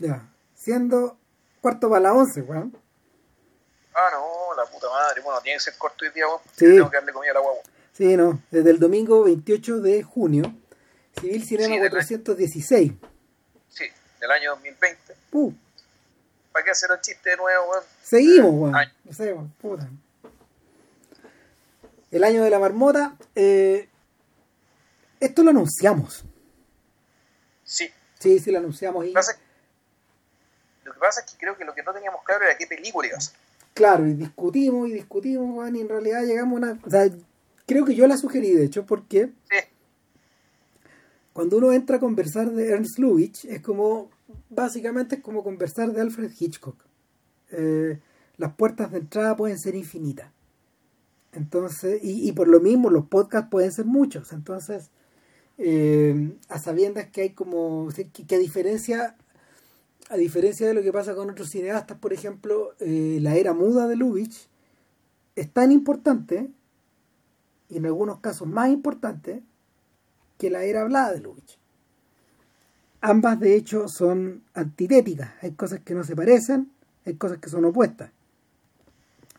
Ya. Siendo cuarto para la once, weón. Ah, no, la puta madre. Bueno, tiene que ser corto hoy día, weón. Sí. Tengo que darle comida a la guagua. Sí, no. Desde el domingo 28 de junio, Civil Cinema Sí, del 416. Sí, del año 2020. Uh, ¿Para qué hacer el chiste de nuevo, weón? seguimos, weón. No sé, weón. Puta. El año de la marmota. eh, esto lo anunciamos. Sí. Sí, sí, lo anunciamos. Y, es- Lo que pasa es que creo que lo que no teníamos claro era qué película iba a ser. claro, y discutimos y discutimos, weón, y en realidad llegamos a una. O sea, creo que yo la sugerí, de hecho, porque Sí. cuando uno entra a conversar de Ernst Lubitsch, es como. Básicamente es como conversar de Alfred Hitchcock. Eh, las puertas de entrada pueden ser infinitas. Entonces, y, y por lo mismo los podcasts pueden ser muchos. Entonces, eh, a sabiendas que hay como. que, que a diferencia. A diferencia de lo que pasa con otros cineastas, por ejemplo, eh, la era muda de Lubitsch es tan importante, y en algunos casos más importante, que la era hablada de Lubitsch. Ambas, de hecho, son antitéticas. Hay cosas que no se parecen, hay cosas que son opuestas.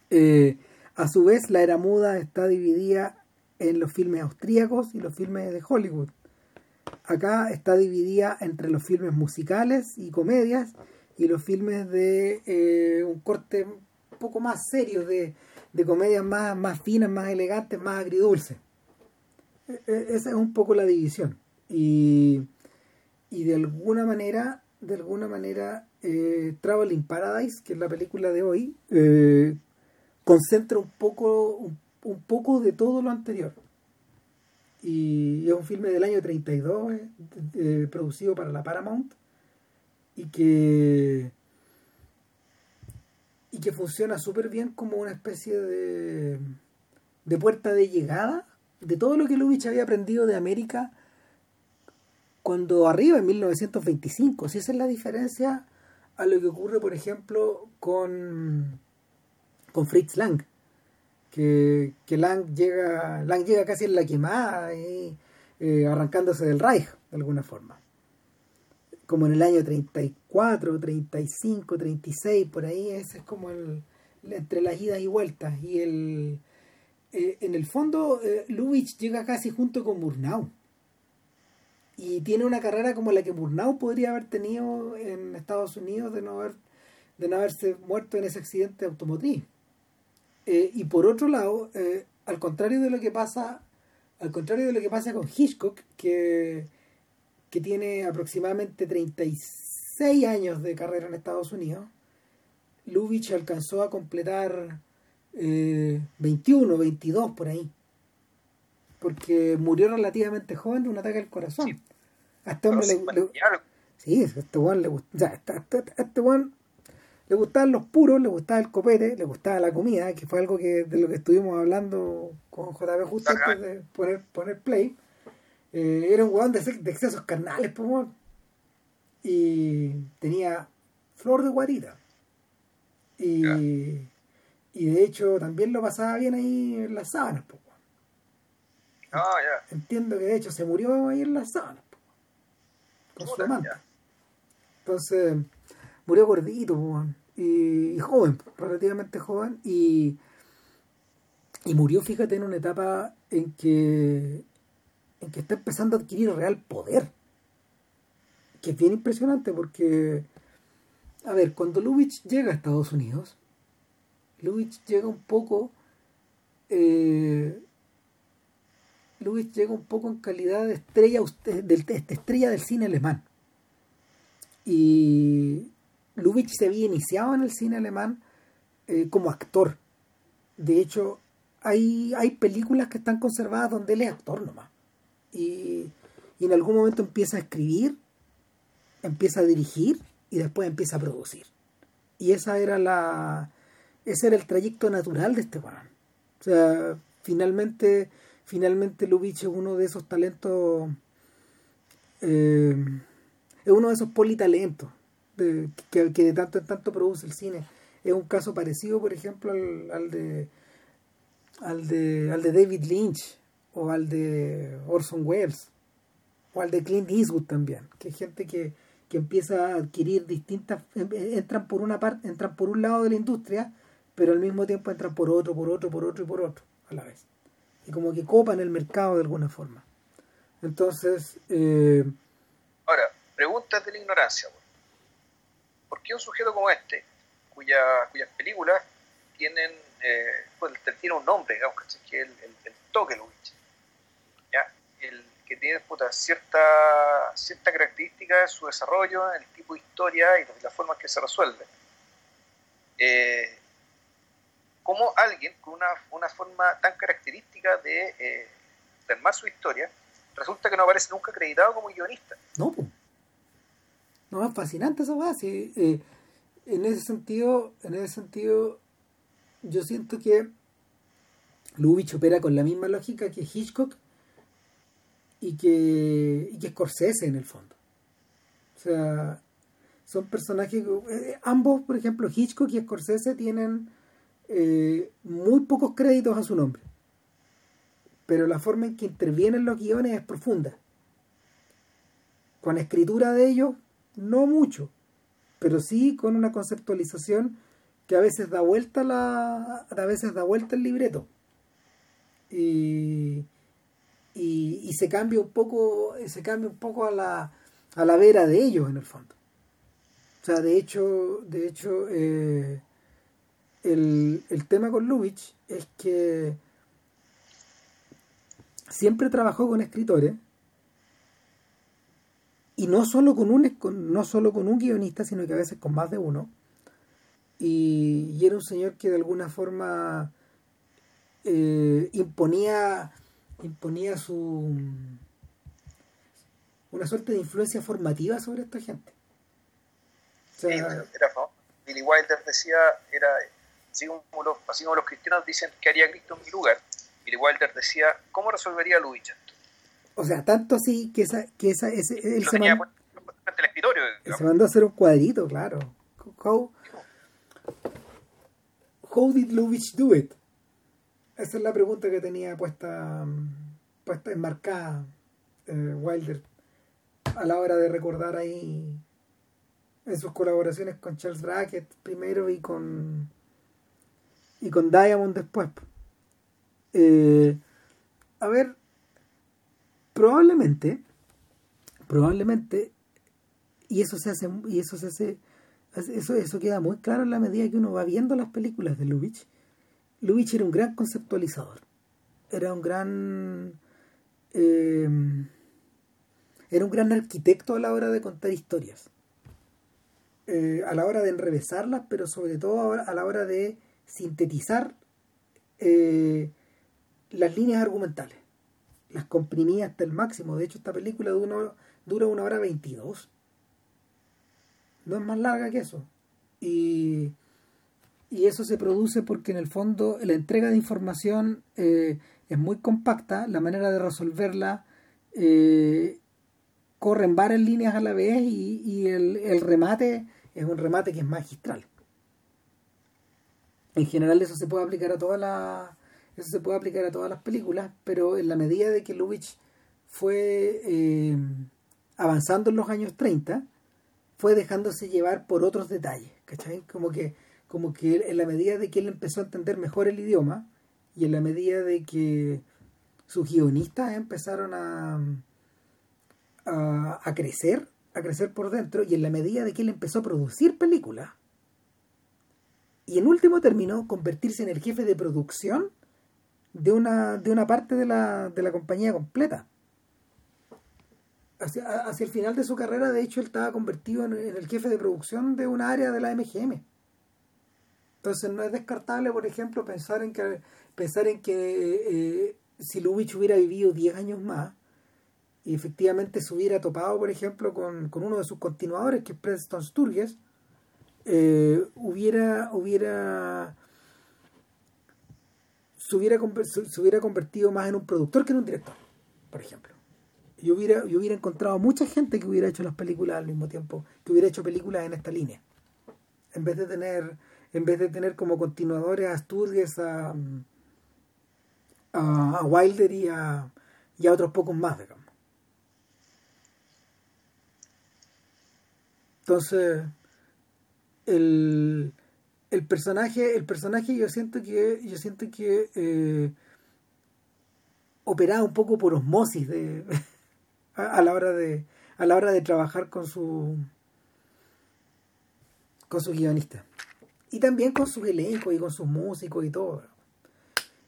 Eh, a su vez, la era muda está dividida en los filmes austríacos y los filmes de Hollywood. Acá está dividida entre los filmes musicales y comedias y los filmes de eh, un corte un poco más serio, de, de comedias más, más finas, más elegantes, más agridulces. E- e- Esa es un poco la división. Y, y de alguna manera, de alguna manera, eh, Traveling Paradise, que es la película de hoy, eh, concentra un poco, un, un poco de todo lo anterior. Y es un filme del año 32, eh, eh, producido para la Paramount, y que y que funciona súper bien como una especie de, de puerta de llegada de todo lo que Lubitsch había aprendido de América cuando arriba en 1925. Si esa es la diferencia a lo que ocurre, por ejemplo, con, con Fritz Lang. Que, que Lang llega Lang llega casi en la quemada y, eh, arrancándose del Reich de alguna forma como en el año 34, 35, 36, por ahí, ese es como el, entre las idas y vueltas. Y el, eh, en el fondo, eh, Lubitsch llega casi junto con Murnau. Y tiene una carrera como la que Murnau podría haber tenido en Estados Unidos de no, haber, de no haberse muerto en ese accidente automotriz. Eh, y por otro lado, eh, al contrario de lo que pasa, al contrario de lo que pasa con Hitchcock, que que tiene aproximadamente 36 años de carrera en Estados Unidos, Lubitsch alcanzó a completar eh, 21, 22 por ahí. Porque murió relativamente joven de un ataque al corazón. Sí. A este hombre le, sí, le- Sí, a este weón le gust- o sea, a este, a este weón le gustaban los puros, le gustaba el copete, le gustaba la comida, que fue algo que de lo que estuvimos hablando con JB justo Ajá. antes de poner, poner play. Eh, era un weón de, ex- de excesos carnales, weón. Y tenía flor de guarida. Y, y de hecho también lo pasaba bien ahí en las sábanas, pues, weón. Ah, ya. Entiendo que de hecho se murió ahí en las sábanas, pues, con su amante. Entonces, murió gordito, po. Y, joven, relativamente joven, y, y murió, fíjate, en una etapa en que, en que está empezando a adquirir real poder. Que es bien impresionante porque, a ver, cuando Lubitsch llega a Estados Unidos, Lubitsch llega un poco, eh, Lubitsch llega un poco en calidad de estrella, de estrella del cine alemán. Y Lubitsch se había iniciado en el cine alemán eh, como actor. De hecho, hay, hay películas que están conservadas donde él es actor nomás. Y, y en algún momento empieza a escribir, empieza a dirigir y después empieza a producir. Y esa era la ese era el trayecto natural de este weón. O sea, finalmente, finalmente Lubitsch es uno de esos talentos eh, es uno de esos politalentos de, que, que de tanto en tanto produce el cine. Es un caso parecido, por ejemplo, al, al de al de al de David Lynch o al de Orson Welles o al de Clint Eastwood también, que es gente que, que empieza a adquirir distintas em, eh, entran por una parte entran por un lado de la industria pero al mismo tiempo entran por otro por otro por otro y por otro a la vez y como que copan el mercado de alguna forma entonces eh, ahora preguntas de la ignorancia ¿por qué un sujeto como este cuya, cuyas películas tienen eh, pues, tiene un nombre digamos que es el, el, el ya el que tiene cierta, cierta característica de su desarrollo, el tipo de historia y la, forma en que se resuelve. Eh, como alguien con una, una, forma tan característica de, eh, armar su historia, resulta que no aparece nunca acreditado como guionista. No, no, es fascinante esa base. Eh, en ese sentido, en ese sentido, yo siento que Lubitsch opera con la misma lógica que Hitchcock y que, y que Scorsese en el fondo. O sea, son personajes, eh, ambos, por ejemplo, Hitchcock y Scorsese tienen eh, muy pocos créditos a su nombre, pero la forma en que intervienen los guiones es profunda. Con escritura de ellos, no mucho, pero sí con una conceptualización que a veces da vuelta la, a veces da vuelta el libreto. Y, y, se cambia un poco se cambia un poco a la, a la vera de ellos en el fondo o sea de hecho de hecho eh, el, el, tema con Lubitsch es que siempre trabajó con escritores y no solo con un no solo con un guionista sino que a veces con más de uno y, era un señor que de alguna forma eh, imponía imponía su una suerte de influencia formativa sobre esta gente. sí, era Billy Wilder decía, era así como, los, así como los cristianos dicen que haría Cristo en mi lugar, Billy Wilder decía, ¿cómo resolvería esto? O sea, tanto así que esa, que esa, ese, él se, mandó, el se mandó a hacer un cuadrito, claro. How, how did Lubitsch do it? Esa es la pregunta que tenía puesta, puesta enmarcada eh, Wilder a la hora de recordar ahí en sus colaboraciones con Charles Brackett primero y con y con Diamond después. Eh, a ver, probablemente, probablemente, y eso se hace, y eso se hace, eso, eso queda muy claro en la medida que uno va viendo las películas de Lubitsch. Lubitsch era un gran conceptualizador, era un gran... Eh, era un gran arquitecto a la hora de contar historias, eh, a la hora de enrevesarlas, pero sobre todo a la hora de sintetizar eh, las líneas argumentales. Las comprimía hasta el máximo. De hecho, esta película dura, dura una hora veintidós. No es más larga que eso. Y y eso se produce porque en el fondo la entrega de información eh, es muy compacta, la manera de resolverla eh, corre en varias líneas a la vez y, el, remate es un remate que es magistral. En general eso se puede aplicar a todas las eso se puede aplicar a todas las películas, pero en la medida de que Lubitsch fue eh, avanzando en los años 30, fue dejándose llevar por otros detalles, ¿cachai? Como que como que en la medida de que él empezó a entender mejor el idioma y en la medida de que sus guionistas empezaron a, a, crecer, a crecer por dentro, y en la medida de que él empezó a producir películas, y en último término convertirse en el jefe de producción de una, de una parte de la, de la compañía completa. Hacia, hacia, el final de su carrera, de hecho, él estaba convertido en, el jefe de producción de una área de la MGM. Entonces no es descartable, por ejemplo, pensar en que pensar en que eh, si Lubitsch hubiera vivido 10 años más y efectivamente se hubiera topado, por ejemplo, con, uno de sus continuadores, que es Preston Sturges, eh, hubiera, hubiera se hubiera, convertido más en un productor que en un director, por ejemplo. Yo hubiera, yo hubiera encontrado mucha gente que hubiera hecho las películas al mismo tiempo, que hubiera hecho películas en esta línea. En vez de tener en vez de tener como continuadores a Sturges, a, a, Wilder y a, y a otros pocos más, digamos. Entonces, el, el personaje, el personaje yo siento que, yo siento que eh, operaba un poco por osmosis de, a, la hora de, a la hora de trabajar con su con su guionista. Y también con sus elencos y con sus músicos y todo.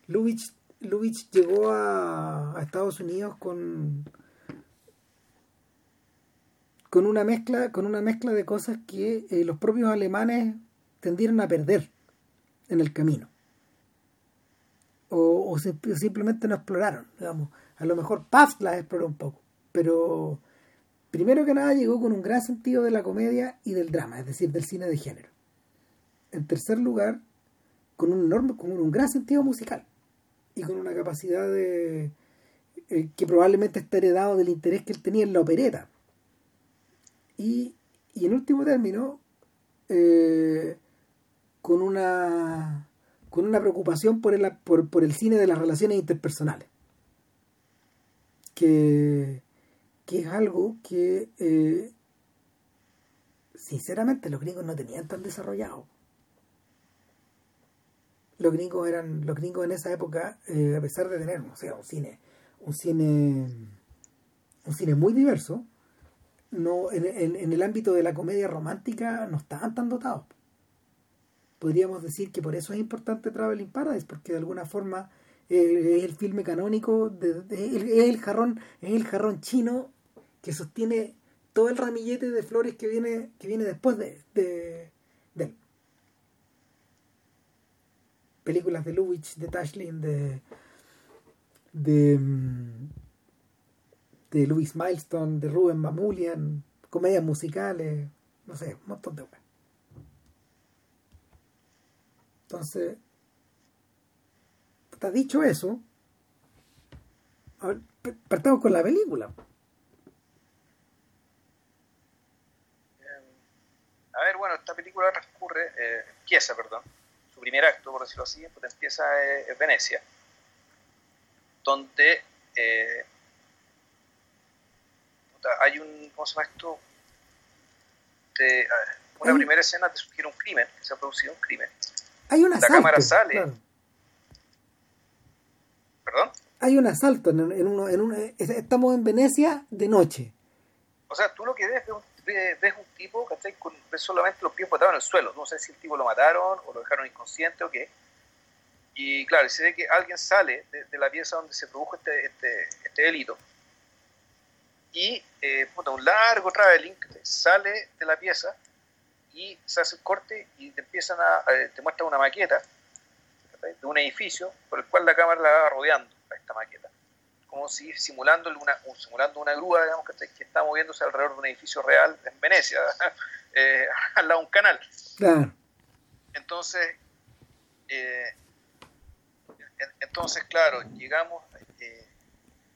Lubitsch, Lubitsch llegó a, a Estados Unidos con con una mezcla con una mezcla de cosas que eh, los propios alemanes tendieron a perder en el camino. O, simplemente no exploraron digamos. A lo mejor Paz las exploró un poco pero primero que nada llegó con un gran sentido de la comedia y del drama es decir del cine de género. En tercer lugar con un enorme con un gran sentido musical y con una capacidad de eh, que probablemente está heredado del interés que él tenía en la opereta. Y, en último término, eh, con una con una preocupación por el, por, el cine de las relaciones interpersonales. Que, que es algo que eh, sinceramente los gringos no tenían tan desarrollado. Los gringos eran, los gringos en esa época, eh, a pesar de tener, no sé, un cine, un cine, un cine muy diverso, no en, en, el ámbito de la comedia romántica no estaban tan dotados. Podríamos decir que por eso es importante Traveling Paradise, porque de alguna forma eh, es el filme canónico, es el jarrón, es el jarrón chino que sostiene todo el ramillete de flores que viene, que viene después de, él. Películas de Lubitsch, de Tashlin, de de mm, de Louis Milestone, de Ruben Mamulian, comedias musicales, no sé, un montón de weas. Entonces, está dicho eso, partamos con la película. A ver, bueno, esta película transcurre, eh, empieza, perdón, su primer acto, por decirlo así, pues empieza eh, en Venecia, donde eh, hay un, ¿cómo se llama esto? De, una primera escena te sugiere un crimen, que se ha producido un crimen. Hay un asalto. La cámara sale. ¿Perdón? Hay un asalto en, en, uno, en uno, estamos en Venecia de noche. O sea, tú lo que ves, ves, ves un tipo que con ves solamente los pies botados en el suelo. No sé si el tipo lo mataron o lo dejaron inconsciente o qué. Y claro, se ve que alguien sale de, la pieza donde se produjo este, este, este delito y eh, un largo traveling sale de la pieza y se hace el corte y te empiezan a, te muestra una maqueta de un edificio por el cual la cámara la va rodeando a esta maqueta. Como si simulando una, simulando una grúa digamos, que, está moviéndose alrededor de un edificio real en Venecia eh, al lado de un canal. Entonces eh, entonces claro llegamos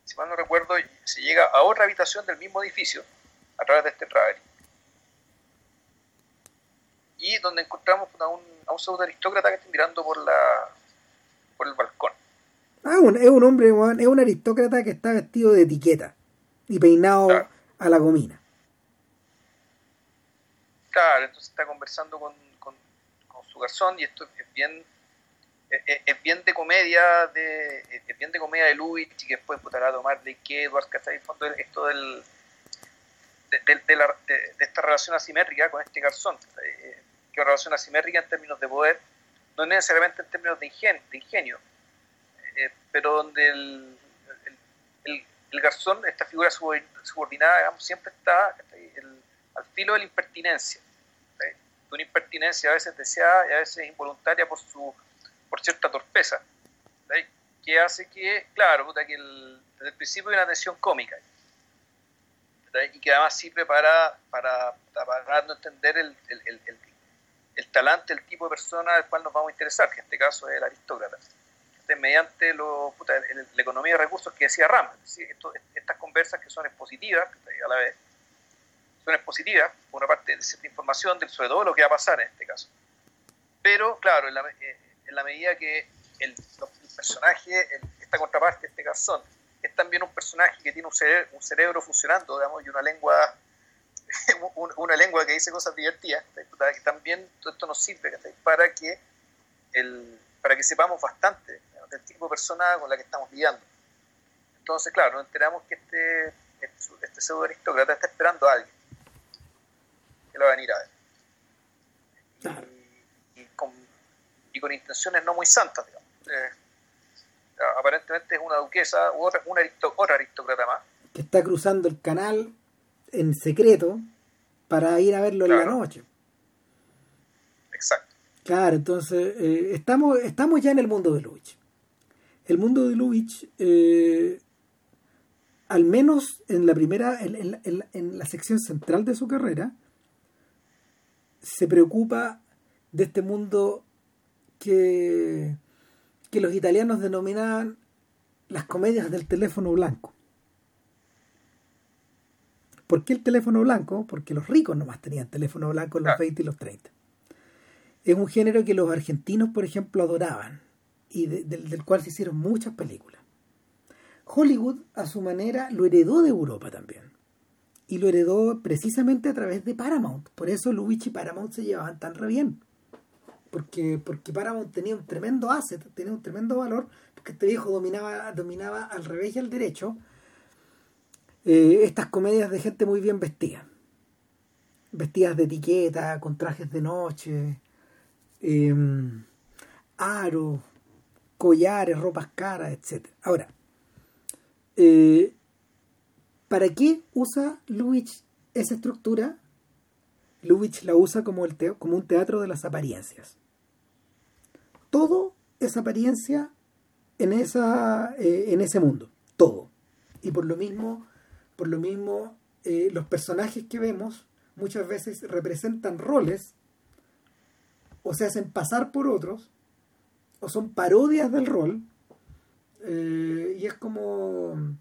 si mal no recuerdo, se llega a otra habitación del mismo edificio a través de este traveling. Y donde encontramos a un, a un pseudo aristócrata que está mirando por, la, por el balcón. Ah, es un hombre, es un aristócrata que está vestido de etiqueta y peinado a la gomina. Claro, entonces está conversando con, con, con su garzón y esto es bien es, bien de comedia de es bien de comedia de Lubitsch y que después putará tomar de que Edwards en fondo esto del de, la, de, esta relación asimétrica con este garzón que una relación asimétrica en términos de poder no necesariamente en términos de ingenio, de eh, pero donde el, el, garzón esta figura subordinada siempre está al filo de la impertinencia de una impertinencia a veces deseada y a veces involuntaria por su por cierta torpeza, que hace que, claro, desde el principio hay una tensión cómica, y que además sirve para, para, para entender el, el, el, talante, el tipo de persona del cual nos vamos a interesar, que en este caso es el aristócrata. mediante lo, la economía de recursos que decía Rama, estas conversas que son expositivas, a la vez, son expositivas, por una parte de cierta información, de, sobre todo lo que va a pasar en este caso. Pero, claro, en la, eh, en la medida que el, personaje, esta contraparte, este garzón, es también un personaje que tiene un cerebro, un cerebro funcionando, digamos, y una lengua una lengua que dice cosas divertidas, que también todo esto nos sirve para que el, para que sepamos bastante del tipo de persona con la que estamos lidiando. Entonces, claro, nos enteramos que este, este, este pseudo aristócrata está esperando a alguien que lo va a venir a ver. Y, con, y, con, intenciones no muy santas, digamos. Eh, aparentemente es una duquesa u otra, una otra aristócrata más. Que está cruzando el canal en secreto para ir a verlo en la noche. Exacto. Claro, entonces eh, estamos, estamos ya en el mundo de Lubitsch. El mundo de Lubitsch, eh, al menos en la primera, en, en, la sección central de su carrera, se preocupa de este mundo que, que los italianos denominaban las comedias del teléfono blanco. ¿Por qué el teléfono blanco? Porque los ricos nomás tenían teléfono blanco en los 20 y los 30. Es un género que los argentinos, por ejemplo, adoraban y del cual se hicieron muchas películas. Hollywood, a su manera, lo heredó de Europa también. Y lo heredó precisamente a través de Paramount. Por eso Lubitsch y Paramount se llevaban tan re bien. Porque, porque Paramount tenía un tremendo asset, tenía un tremendo valor, porque este viejo dominaba, dominaba al revés y al derecho eh, estas comedias de gente muy bien vestida. Vestidas de etiqueta, con trajes de noche, em, aros, collares, ropas caras, etc. Ahora, eh, ¿para qué usa Lubitsch esa estructura? Lubitsch la usa como, el como un teatro de las apariencias. Todo es apariencia en, esa, eh, en ese mundo, todo. Y por lo mismo por lo mismo, eh, los personajes que vemos muchas veces representan roles o se hacen pasar por otros o son parodias del rol eh, y es como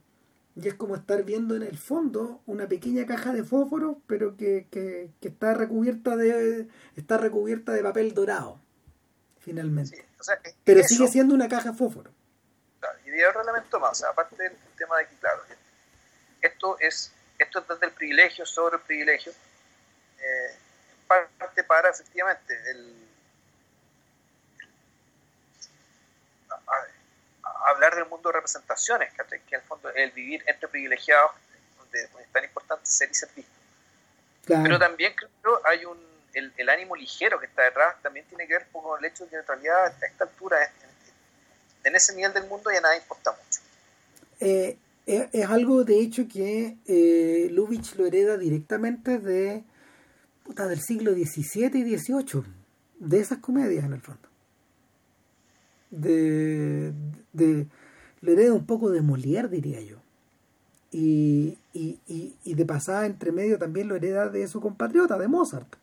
y es como estar viendo en el fondo una pequeña caja de fósforos pero que, que, está recubierta de está recubierta de papel dorado finalmente. Pero sigue siendo una caja de fósforo. Y de otro elemento más aparte del tema de que claro esto es, esto es desde el privilegio sobre el privilegio, eh, parte para efectivamente el, hablar del mundo de representaciones, que en el fondo el vivir entre privilegiados, donde, es tan importante ser y ser visto. Pero también creo hay un, el, el, ánimo ligero que está detrás, también tiene que ver con el hecho de que en realidad a esta altura, en, en ese nivel del mundo ya nada importa mucho. Eh, es, algo de hecho que eh, Lubitsch lo hereda directamente de puta, del siglo XVII y XVIII, de esas comedias en el fondo. De, de, lo hereda un poco de Molière, diría yo. Y, y, y, de pasada entre medio también lo hereda de su compatriota, de Mozart.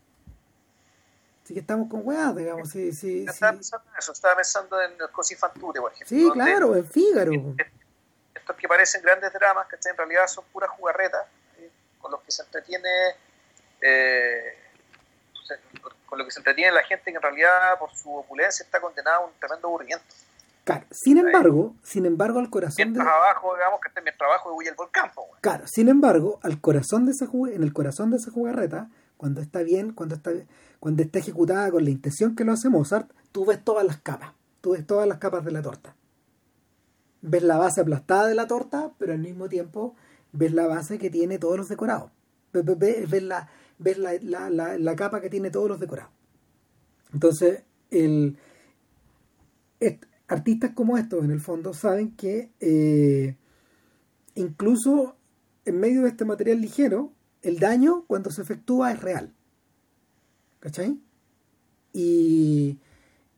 Así que estamos con weas, digamos. Sí, sí, estaba pensando en eso, estaba pensando en Così fan por ejemplo. Sí, claro, en Fígaro estos que parecen grandes dramas, que en realidad son puras jugarretas, con los que se entretiene eh, con lo que se entretiene la gente que en realidad por su opulencia está condenada a un tremendo aburrimiento. Claro, sin embargo, sin embargo al corazón mientras de... abajo, digamos que este mientras abajo huye el volcán. Claro, sin embargo, al corazón de esa en el corazón de esa jugarreta, cuando está bien, cuando está cuando está ejecutada con la intención que lo hace Mozart, tú ves todas las capas, tú ves todas las capas de la torta ves la base aplastada de la torta, pero al mismo tiempo ves la base que tiene todos los decorados. Ves, la, ves la, la, capa que tiene todos los decorados. Entonces, el, artistas como estos, en el fondo, saben que eh, incluso en medio de este material ligero, el daño cuando se efectúa es real. ¿Cachai? Y,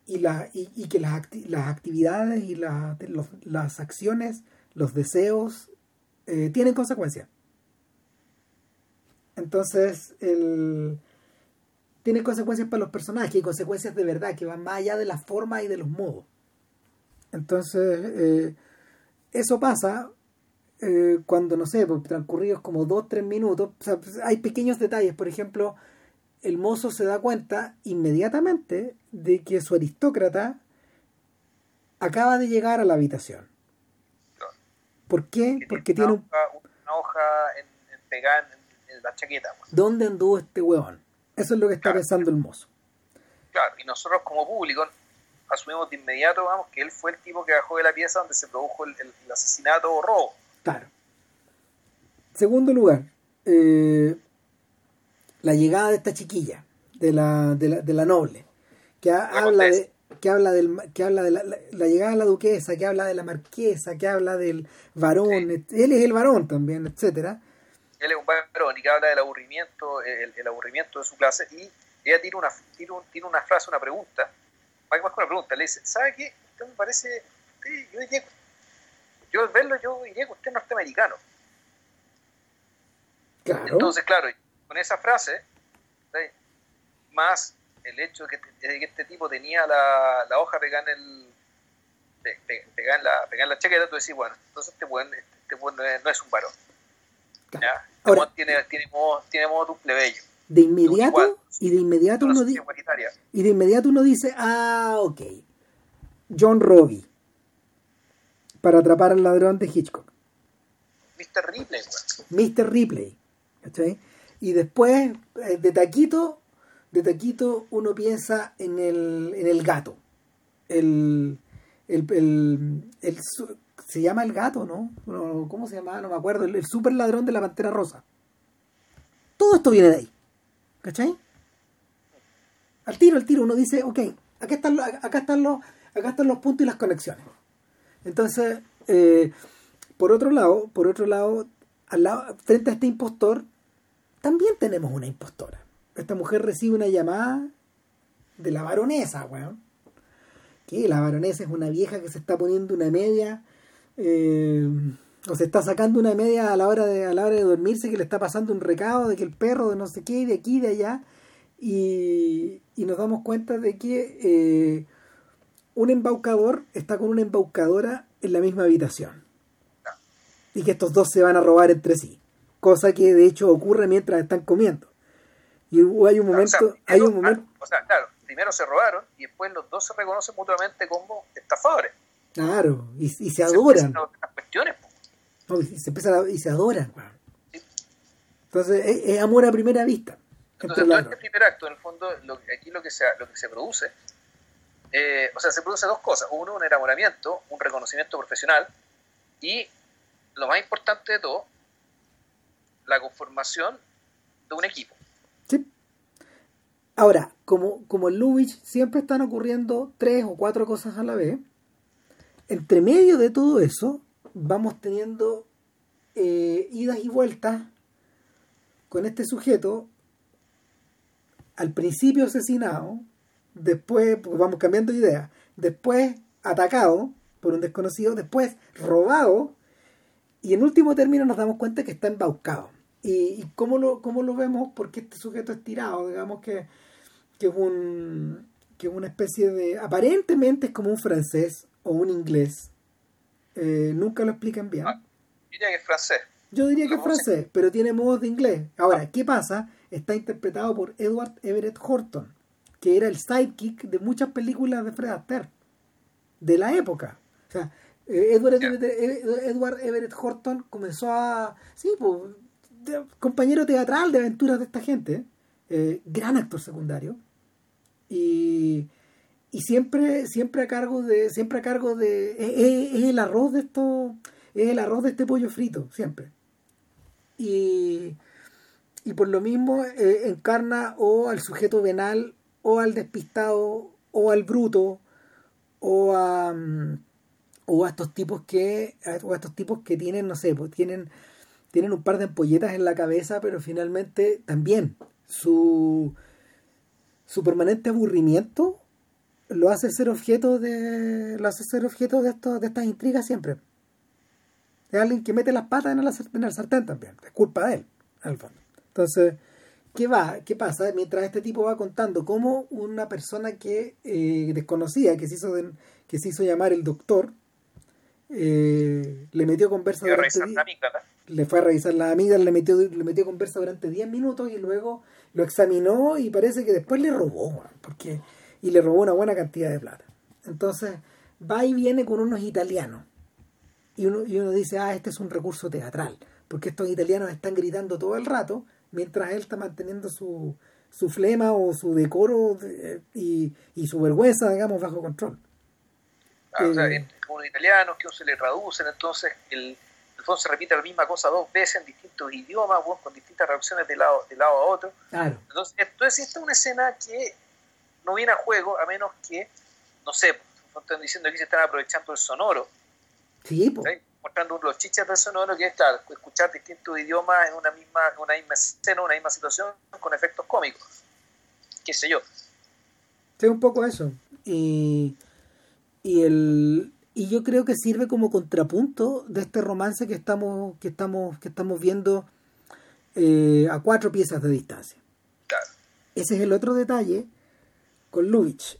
y, la, y, que las, las actividades y las acciones, los deseos, eh, tienen consecuencias. Entonces, el, tienen consecuencias para los personajes y consecuencias de verdad que van más allá de la forma y de los modos. Entonces, eh, eso pasa eh, cuando, no sé, transcurridos como dos, tres minutos, pues, hay pequeños detalles, por ejemplo, el mozo se da cuenta inmediatamente de que su aristócrata acaba de llegar a la habitación. ¿Por qué? Porque tiene una, hoja en, pegada en la chaqueta. pues. ¿Dónde anduvo este huevón? Eso es lo que está Claro. pensando el mozo. Claro, y nosotros como público asumimos de inmediato, vamos, que él fue el tipo que bajó de la pieza donde se produjo el, el- el asesinato o robo. Claro. Segundo lugar, eh, la llegada de esta chiquilla, de la, de la, de la noble, que ha- La habla de que habla del que habla de la, la- llegada de la duquesa, que habla de la marquesa, que habla del varón, él es el varón también, etcétera. Él es un varón y que habla del aburrimiento, el, el aburrimiento de su clase, y ella tiene una, tiene, un- tiene una frase, una pregunta, más que una pregunta, le dice, ¿sabe qué? Usted me parece, usted- yo diría, yo al verlo, yo diría que usted es norteamericano. Claro. Entonces, claro, con esa frase, ¿sí? más el hecho de que, de que este tipo tenía la, la hoja pegada en el pe- pe- pegada en la, pegada en la chaqueta, tú decís, bueno, entonces este buen, este buen no, es, no es un varón. ¿ya? Este Ahora- tiene, tiene, modo, tiene modo un plebeyo. de inmediato igual. y de inmediato uno di- sociedad igualitaria. y de inmediato uno dice, ah, ok, John Robbie para atrapar al ladrón de Hitchcock. Mr. Ripley. Mr. Ripley. ¿cachai? Y después, eh, de taquito, de taquito uno piensa en el, en el gato. El, el, el- se llama el gato, ¿no? ¿Cómo se llama? No me acuerdo. El, super ladrón de la pantera rosa. Todo esto viene de ahí. ¿Cachai? Al tiro, al tiro, uno dice, ok, acá están, acá están, los, acá están los puntos y las conexiones. Entonces, eh, por otro lado, por otro lado, al lado, frente a este impostor, también tenemos una impostora. Esta mujer recibe una llamada de la baronesa, weón. Que la baronesa es una vieja que se está poniendo una media, eh, o se está sacando una media a la hora de, a la hora de dormirse, que le está pasando un recado de que el perro de no sé qué, de aquí, de allá, y, y nos damos cuenta de que eh, un embaucador está con una embaucadora en la misma habitación. Y que estos dos se van a robar entre sí. Cosa que de hecho ocurre mientras están comiendo. Y hay un O sea, momento, hay un momento, o sea, claro, primero se robaron y después los dos se reconocen mutuamente como estafadores. claro, y, y se Se adoran. ver las cuestiones. No, y se empiezan a- y se adoran. Sí. Entonces es, es amor a primera vista. Entonces, todo este primer acto, en el fondo, lo, aquí lo que se, lo que se produce, eh, o sea, se produce dos cosas. Uno, un enamoramiento, un reconocimiento profesional y, lo más importante de todo, la conformación de un equipo. Sí. Ahora, como, como en Lubitsch siempre están ocurriendo tres o cuatro cosas a la vez, entre medio de todo eso vamos teniendo eh, idas y vueltas con este sujeto al principio asesinado, después vamos cambiando de idea, después atacado por un desconocido, después robado y en último término nos damos cuenta que está embaucado. ¿Y, y cómo, lo, cómo lo vemos? Porque este sujeto es tirado, digamos que, que es un que es una especie de... aparentemente es como un francés o un inglés. Eh, nunca lo explican bien. Ah. Diría que es francés. Yo diría que es ¿Cómo se- francés, pero tiene modos de inglés. Ahora, ¿qué pasa? Está interpretado por Edward Everett Horton, que era el sidekick de muchas películas de Fred Astaire, de la época. O sea, eh, Edward, eh, Edward Everett Horton comenzó a... Sí, pues, compañero teatral de aventuras de esta gente, eh, gran actor secundario, y, y siempre, siempre a cargo de, siempre a cargo de, es, el arroz de esto, es el arroz de este pollo frito, siempre. Y, y por lo mismo eh, encarna o al sujeto venal, o al despistado, o al bruto, o a, mm, o a estos tipos que, a estos tipos que tienen, no sé, pues tienen, tienen un par de ampolletas en la cabeza, pero finalmente también su, su permanente aburrimiento lo hace ser objeto de lo hace ser objeto de estos de estas intrigas siempre es alguien que mete las patas en el, en el sartén también es culpa de él al fondo entonces qué va qué pasa mientras este tipo va contando cómo una persona que eh, desconocida que se hizo de- que se hizo llamar el doctor eh, le metió conversa durante amígdala. Le fue a revisar las amigas, le metió, le metió conversa durante 10 minutos y luego lo examinó y parece que después le robó, porque y le robó una buena cantidad de plata. Entonces, va y viene con unos italianos. Y uno, y uno dice, ah, este es un recurso teatral, porque estos italianos están gritando todo el rato mientras él está manteniendo su, su flema o su decoro y, y, su vergüenza, digamos, bajo control. Ah, o sea, eh, como los italianos que se le traducen, entonces el, se repite la misma cosa dos veces en distintos idiomas, con distintas reacciones de lado, de lado a otro. Claro. Entonces, entonces, esta es una escena que no viene a juego a menos que, no sé, están diciendo que se están aprovechando el sonoro. Sí, pues mostrando los chichas del sonoro, que es claro, escuchar distintos idiomas en una misma, una misma escena, una misma situación, con efectos cómicos. Qué sé yo. Sí, un poco eso. Y, y, el, y yo creo que sirve como contrapunto de este romance que estamos, que estamos, que estamos viendo eh, a cuatro piezas de distancia. Ese es el otro detalle con Lubitsch.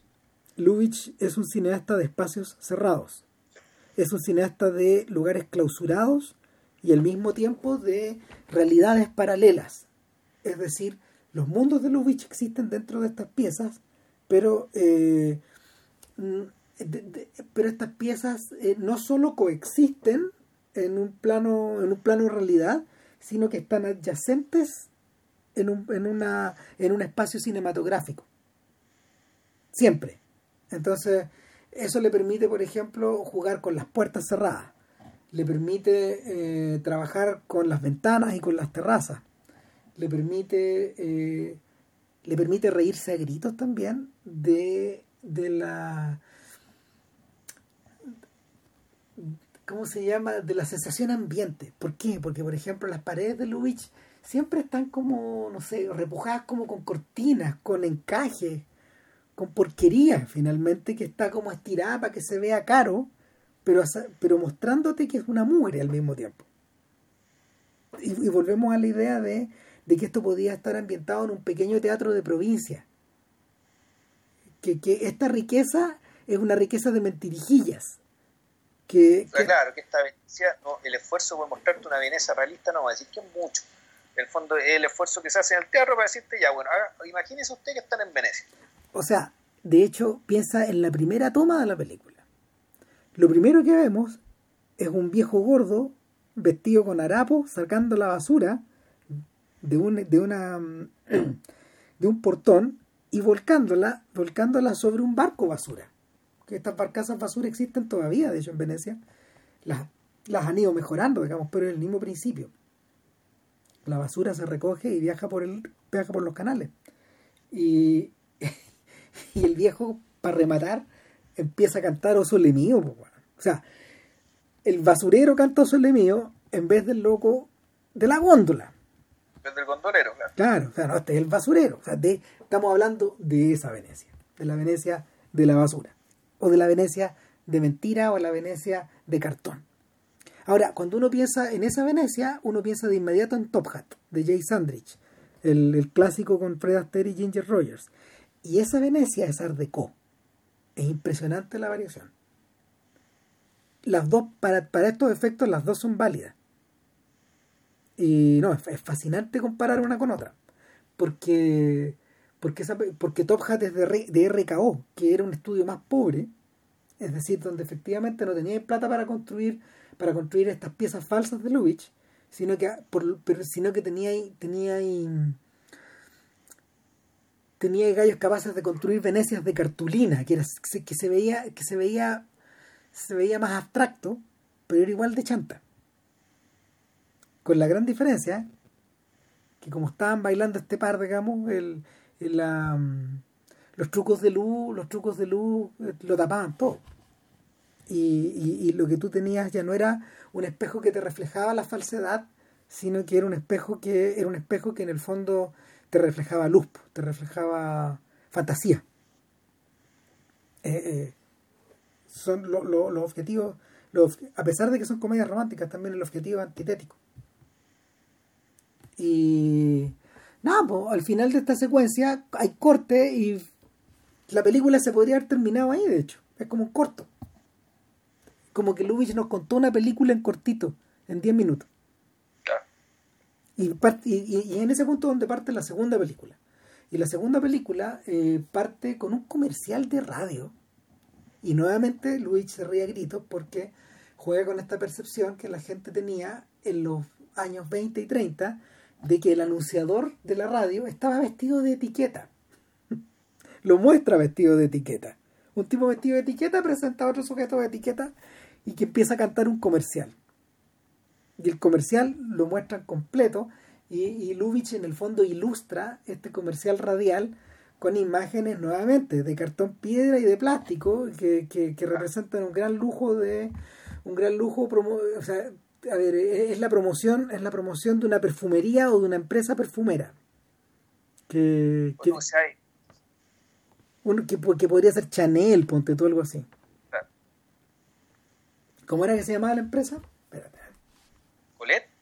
Lubitsch es un cineasta de espacios cerrados es un cineasta de lugares clausurados y al mismo tiempo de realidades paralelas. Es decir, los mundos de Lubitsch existen dentro de estas piezas, pero, eh, pero estas piezas eh, no solo coexisten en un plano, en un plano realidad, sino que están adyacentes en un, en una, en un espacio cinematográfico. Siempre. Entonces, eso le permite, por ejemplo, jugar con las puertas cerradas. Le permite eh, trabajar con las ventanas y con las terrazas. Le permite, eh, le permite reírse a gritos también de, de la... ¿Cómo se llama? De la sensación ambiente. ¿Por qué? Porque, por ejemplo, las paredes de Lubitsch siempre están como, no sé, repujadas como con cortinas, con encajes con porquería finalmente que está como estirada para que se vea caro, pero, pero mostrándote que es una mugre al mismo tiempo. Y, volvemos a la idea de, de, que esto podía estar ambientado en un pequeño teatro de provincia. Que, que esta riqueza es una riqueza de mentirijillas. Que, Claro, que esta Venecia, no, el esfuerzo por mostrarte una Venecia realista no va a decir que es mucho. En el fondo es el esfuerzo que se hace en el teatro para decirte, ya, bueno, imagínese usted que están en Venecia o sea, de hecho, piensa en la primera toma de la película. Lo primero que vemos es un viejo gordo vestido con harapo sacando la basura de un, de una de un portón y volcándola, volcándola sobre un barco basura. Que estas barcazas basura existen todavía, de hecho, en Venecia. Las, las han ido mejorando, digamos, pero es el mismo principio. La basura se recoge y viaja por el, viaja por los canales. Y y el viejo, para rematar, empieza a cantar Oso le mío. O sea, el basurero canta Oso le mío en vez del loco de la góndola. En vez del gondolero, claro. Claro, o sea, no, este es el basurero. O sea, de, estamos hablando de esa Venecia, de la Venecia de la basura, o de la Venecia de mentira, o la Venecia de cartón. Ahora, cuando uno piensa en esa Venecia, uno piensa de inmediato en Top Hat, de Jay Sandrich, el, clásico con Fred Astaire y Ginger Rogers. Y esa Venecia es Art Deco. Es impresionante la variación. Las dos, para, para estos efectos, las dos son válidas. Y no, es, fascinante comparar una con otra. Porque, porque, porque Top Hat es de, RKO, que era un estudio más pobre. Es decir, donde efectivamente no tenía plata para construir, para construir estas piezas falsas de Lubitsch, sino que, por, pero, sino que tenía, tenía tenía gallos capaces de construir Venecias de cartulina, que, era, que, se veía, que se veía, se veía más abstracto, pero era igual de chanta. Con la gran diferencia que como estaban bailando este par, digamos, el, los trucos de luz, los trucos de luz eh, lo tapaban todo. Y, y, lo que tú tenías ya no era un espejo que te reflejaba la falsedad, sino que era un espejo que era un espejo que en el fondo te reflejaba luz, te reflejaba fantasía. Eh, eh, son los objetivos, a pesar de que son comedias románticas, también el objetivo es antitético. Y nada, pues, al final de esta secuencia hay corte y la película se podría haber terminado ahí, de hecho. Es como un corto. Como que Lubitsch nos contó una película en cortito, en 10 minutos. Y, y, en ese punto donde parte la segunda película. Y la segunda película eh, parte con un comercial de radio. Y nuevamente Luis se ríe a gritos porque juega con esta percepción que la gente tenía en los años 20 y 30 de que el anunciador de la radio estaba vestido de etiqueta. Lo muestra vestido de etiqueta. Un tipo vestido de etiqueta presenta a otro sujeto de etiqueta y que empieza a cantar un comercial. Y el comercial lo muestran completo y, y Lubitsch en el fondo ilustra este comercial radial con imágenes nuevamente de cartón piedra y de plástico que, que, representan un gran lujo de un gran lujo a ver, es la promoción, es la promoción de una perfumería o de una empresa perfumera. Que, que, Bueno, o sea, que, que podría ser Chanel, ponte tú algo así. claro, ¿Cómo era que se llamaba la empresa? Espérate. Colette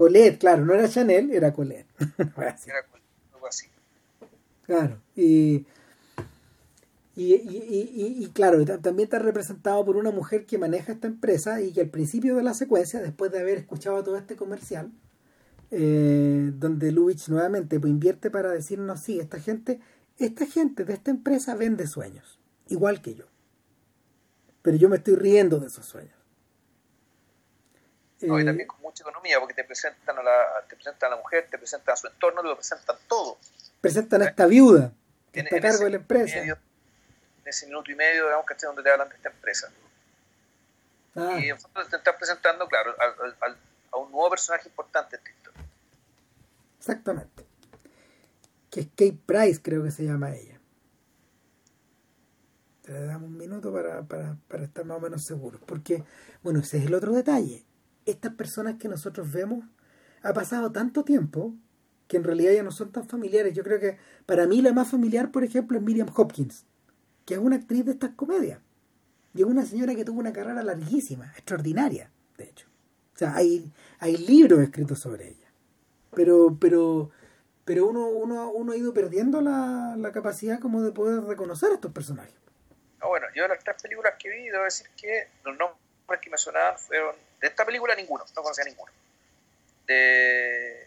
Colette, claro, no era Chanel, era Colette. Era Colette, algo así. Claro, y, y, y, y- y, claro, ta- también está representado por una mujer que maneja esta empresa y que al principio de la secuencia, después de haber escuchado todo este comercial, eh, donde Lubitsch nuevamente pues, invierte para decirnos, sí, esta gente, esta gente de esta empresa vende sueños, igual que yo. Pero yo me estoy riendo de esos sueños. No, y Eh, también con mucha economía, porque te presentan a la, te presentan a la mujer, te presentan a su entorno, te lo presentan todo. presentan a esta viuda que En- está a cargo ese de la empresa. medio- ese minuto y medio, digamos, que donde te hablan de esta empresa. Ah, Y en fondo te están presentando, claro, al- al- al- a un nuevo personaje importante en esta historia. Exactamente. Que es Kate Price, creo que se llama ella. Te le damos un minuto para, para, para estar más o menos seguros. Porque, bueno, ese es el otro detalle. Estas personas que nosotros vemos, ha pasado tanto tiempo que en realidad ya no son tan familiares. Yo creo que para mí la más familiar, por ejemplo, es Miriam Hopkins, que es una actriz de estas comedias. Y es una señora que tuvo una carrera larguísima, extraordinaria, de hecho. O sea, hay, hay libros escritos sobre ella pero pero pero uno uno, uno ha ido perdiendo la, la capacidad como de poder reconocer a estos personajes Ah, bueno, yo de las tres películas que vi, debo decir que los nombres que me sonaban fueron. De esta película, ninguno, no conocía ninguno. De,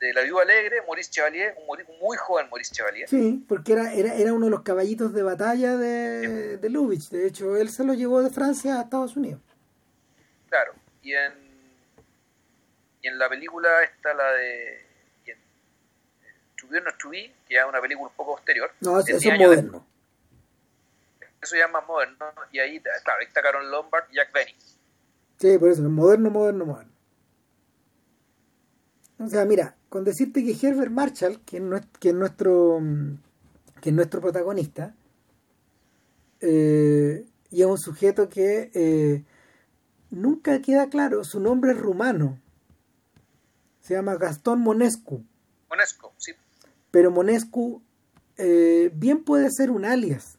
de La Viuda Alegre, Maurice Chevalier, un, muy joven Maurice Chevalier. sí porque era era, era uno de los caballitos de batalla de, de Lubitsch de hecho él se lo llevó de Francia a Estados Unidos Claro, y en, y en la película está la de. Not To Be, que es una película un poco posterior. no eso, de eso 10 es moderno Eso ya es más moderno. Y ahí, claro, ahí está Carol Lombard y Jack Benny. sí por eso es moderno moderno moderno o sea mira con decirte que Herbert Marshall que es nues- que es nuestro que es nuestro protagonista eh, y es un sujeto que eh, nunca queda claro, su nombre es rumano, se llama Gastón Monescu, Monesco, sí, pero Monescu eh, bien puede ser un alias,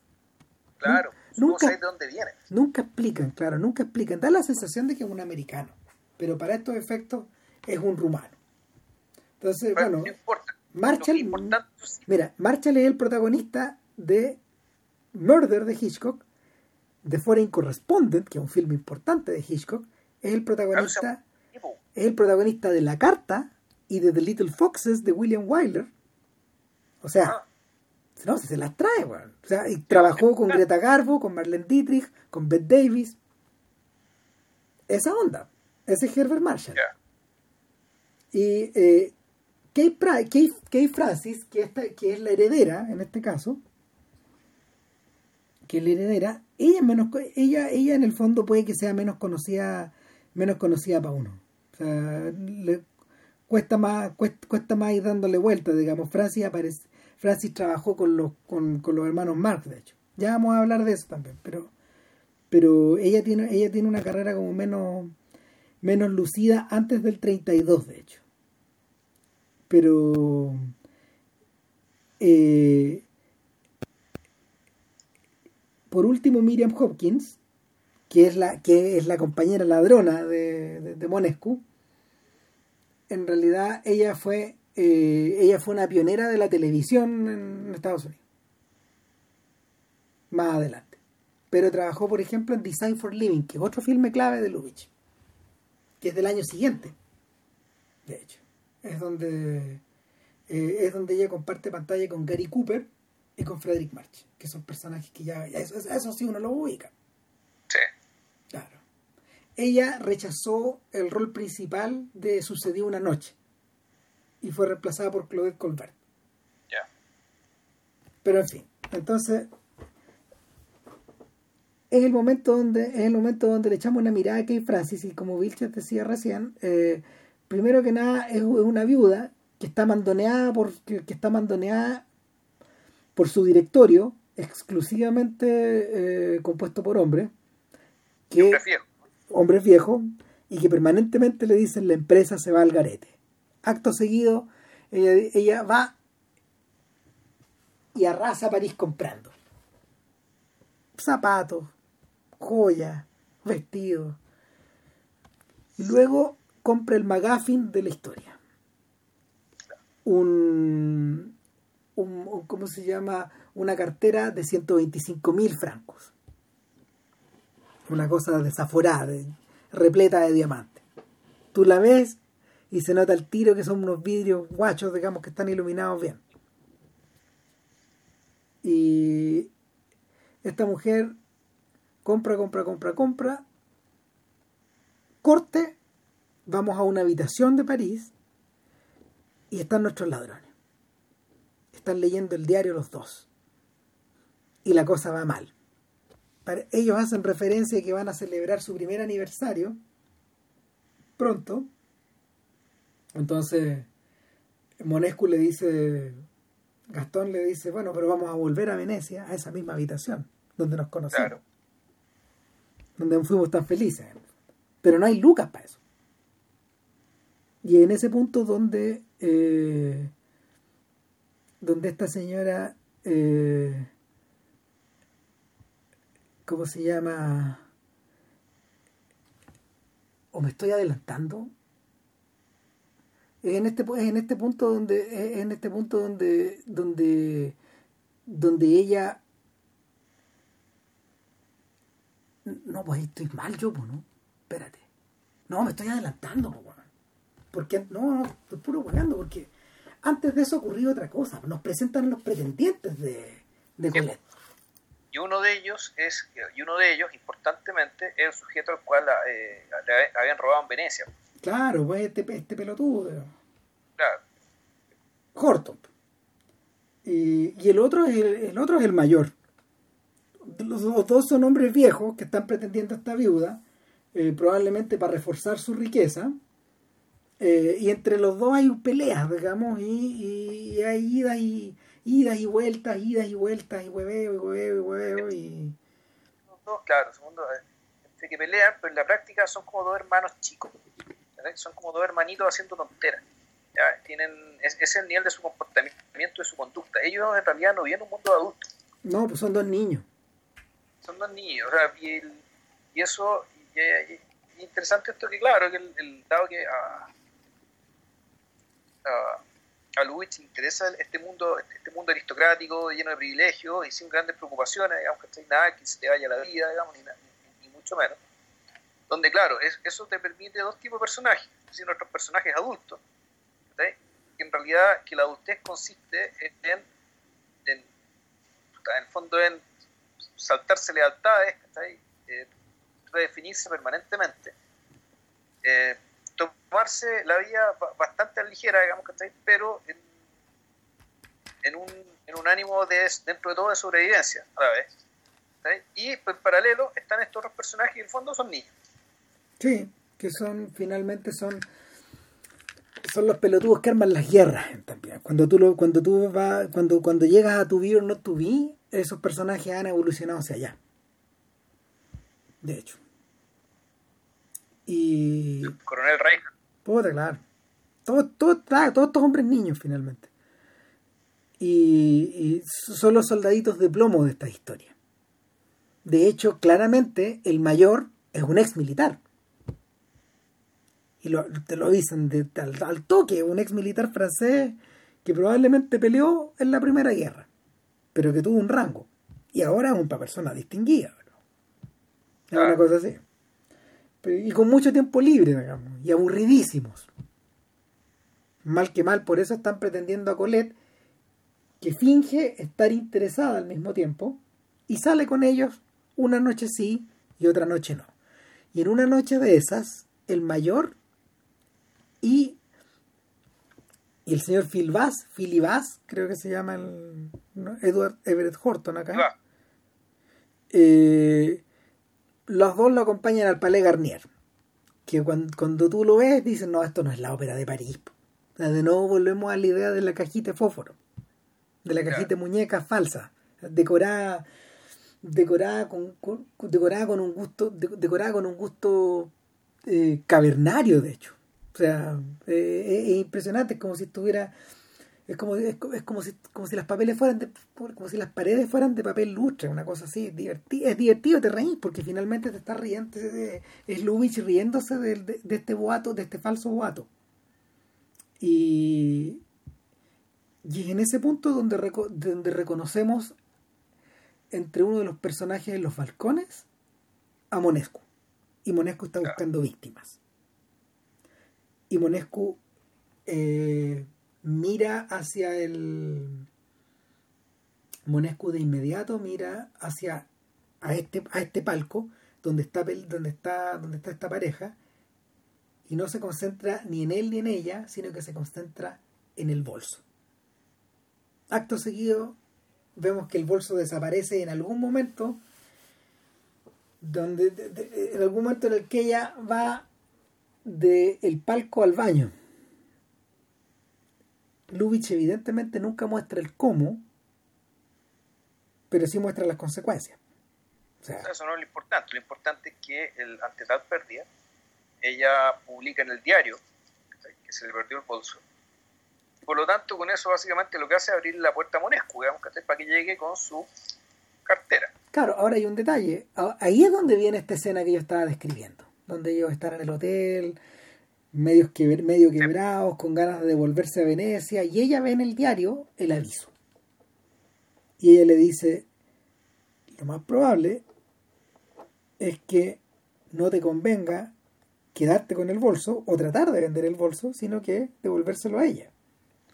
claro. Nunca- No sé de dónde viene. nunca explican, claro, nunca explican, da la sensación de que es un americano, pero para estos efectos es un rumano. Entonces, Pero bueno, no importa. Marshall, es Mira, Marshall es el protagonista de Murder de Hitchcock, The Foreign Correspondent, que es un filme importante de Hitchcock, es el protagonista, es el protagonista de La Carta y de The Little Foxes de William Wyler. O sea, ah, no, se las trae, weón. O sea, y trabajó con Greta Garbo, con Marlene Dietrich, con Bette Davis. Esa onda. Ese es Herbert Marshall. Y eh, Kate- Kate Francis, que, esta- que es la heredera en este caso, que es la heredera, ella, menos, ella, ella en el fondo puede que sea menos conocida menos conocida para uno. O sea, le cuesta más cuesta, cuesta más ir dándole vueltas, digamos. Francis aparece, Francis trabajó con los con, con los hermanos Marx, de hecho. Ya vamos a hablar de eso también, pero pero ella tiene ella tiene una carrera como menos menos lucida antes del 32, de hecho. Pero eh, por último Miriam Hopkins, que es la que es la compañera ladrona de, de, Monescu, en realidad ella fue eh, ella fue una pionera de la televisión en Estados Unidos. Más adelante. Pero trabajó, por ejemplo, en Design for Living, que es otro filme clave de Lubitsch, que es del año siguiente. De hecho, es donde eh, es donde ella comparte pantalla con Gary Cooper y con Frederick March, que son personajes que ya, ya eso, eso sí uno lo ubica. Sí. Claro. Ella rechazó el rol principal de Sucedió una noche. y fue reemplazada por Claudette Colbert. Ya. Pero en fin, entonces es el momento donde es el momento donde le echamos una mirada a Kate Francis y como Vilches decía recién, eh, primero que nada es una viuda que está mandoneada por que, está mandoneada por su directorio exclusivamente eh, compuesto por hombres que Hombres viejos. hombres viejos y que permanentemente le dicen la empresa se va al garete acto seguido ella, ella va y arrasa París comprando zapatos joyas vestidos y luego compra el magazine de la historia un, un, ¿cómo se llama? Una cartera de 125 mil francos. Una cosa desaforada, de- repleta de diamantes. Tú la ves y se nota el tiro que son unos vidrios guachos, digamos, que están iluminados bien. Y esta mujer compra, compra, compra, compra. Corte, vamos a una habitación de París y están nuestros ladrones. Están leyendo el diario los dos. Y la cosa va mal. Para- Ellos hacen referencia a que van a celebrar su primer aniversario pronto. Entonces, Monescu le dice, Gastón le dice, bueno, pero vamos a volver a Venecia, a esa misma habitación, donde nos conocimos, Claro. donde fuimos tan felices. Pero no hay lucas para eso. Y en ese punto donde, eh, donde esta señora, eh, ¿cómo se llama? ¿O me estoy adelantando? Es en este, en este punto donde, en este punto donde, donde, donde ella, no, pues estoy mal yo, pues, ¿no? Espérate. No, me estoy adelantando, pues. Porque, no, no, estoy puro hueando, porque antes de eso ocurrió otra cosa. Nos presentan los pretendientes de, de. Colette. Y uno de ellos es, y uno de ellos, importantemente, es el sujeto al cual eh, le habían robado en Venecia. Claro, pues este, este pelotudo, Claro. Horton. Y, y el otro es el, el otro es el mayor. Los, los dos son hombres viejos que están pretendiendo a esta viuda, eh, probablemente para reforzar su riqueza. Eh, y entre los dos hay peleas, digamos, y, y hay idas y idas y vueltas, idas y vueltas, y hueveo, y hueveo, y hueveo, y Los dos, claro, segundo, eh, entre que pelean, pero en la práctica son como dos hermanos chicos. ¿verdad? Son como dos hermanitos haciendo tonteras. ¿ya? Tienen, es, el nivel de su comportamiento, de su conducta. Ellos en realidad no viven en un mundo adulto. no, pues son dos niños. son dos niños, o sea, y, el- y eso, y, interesante esto que claro, que el, el- dado que a, a, a Lubitsch interesa este mundo, este mundo aristocrático, lleno de privilegios y sin grandes preocupaciones, digamos que hay nada que se te vaya la vida, digamos, ni, ni- ni mucho menos. Donde, claro, es- eso te permite dos tipos de personajes, es decir, nuestros personajes adultos, ¿cachai? que en realidad que la adultez consiste en, en, en el fondo en saltarse lealtades, ¿cachai? Eh, redefinirse permanentemente, eh, tomarse la vida ba- bastante ligera, digamos, ¿cachai? pero en, en, un, en un ánimo de, dentro de todo de sobrevivencia a la vez. Y pues, en paralelo están estos otros personajes que en el fondo son niños. Sí, que son, finalmente son, son los pelotudos que arman las guerras también. Cuando tú lo, cuando tú vas, cuando, cuando llegas a tu be or not to be, esos personajes han evolucionado hacia allá. De hecho. Y El coronel Reich, puta, claro. Todos, claro, todos estos hombres niños finalmente. Y, y son los soldaditos de plomo de esta historia. De hecho, claramente, el mayor es un ex militar. Y lo- te lo dicen de, al, al toque, un ex militar francés que probablemente peleó en la Primera Guerra, pero que tuvo un rango. Y ahora es una persona distinguida. ¿no? Es una cosa así. Y con mucho tiempo libre, digamos, y aburridísimos. Mal que mal, por eso están pretendiendo a Colette, que finge estar interesada al mismo tiempo, y sale con ellos una noche sí y otra noche no. Y en una noche de esas, el mayor y, y el señor Phil Bass, Philly Bass, creo que se llama el Edward Everett Horton acá. Eh, los dos lo acompañan al Palais Garnier. Que cuando, tú lo ves, dicen, no, esto no es la ópera de París. de nuevo volvemos a la idea de la cajita de fósforo. De la cajita de muñeca falsa. Decorada, decorada con, decorada con un gusto, decorada con un gusto eh, cavernario, de hecho. O sea, eh, es impresionante, es como si estuviera es como es, como si como si las papeles fueran de, como si las paredes fueran de papel lustre una cosa así es divertido, es divertido te reís porque finalmente te estás riendo es Lubitsch riéndose de, este boato de este falso boato. Y y es en ese punto donde, donde reconocemos entre uno de los personajes en los balcones a Monescu. Y Monescu está buscando víctimas. Y Monescu eh, mira hacia el Monescu de inmediato mira hacia a este a este palco donde está donde está donde está esta pareja y no se concentra ni en él ni en ella sino que se concentra en el bolso. Acto seguido vemos que el bolso desaparece en algún momento donde en algún momento en el que ella va del palco al baño Lubitsch evidentemente nunca muestra el cómo, pero sí muestra las consecuencias. Eso no es lo importante. Lo importante es que el, ante tal pérdida, ella publica en el diario que se le perdió el bolso. Por lo tanto, con eso básicamente lo que hace es abrir la puerta a Monescu, digamos, para que llegue con su cartera. Claro, ahora hay un detalle. Ahí es donde viene esta escena que yo estaba describiendo, donde ellos están en el hotel, medios que, medio quebrados, con ganas de devolverse a Venecia, y ella ve en el diario el aviso. Y ella le dice, lo más probable es que no te convenga quedarte con el bolso o tratar de vender el bolso, sino que devolvérselo a ella.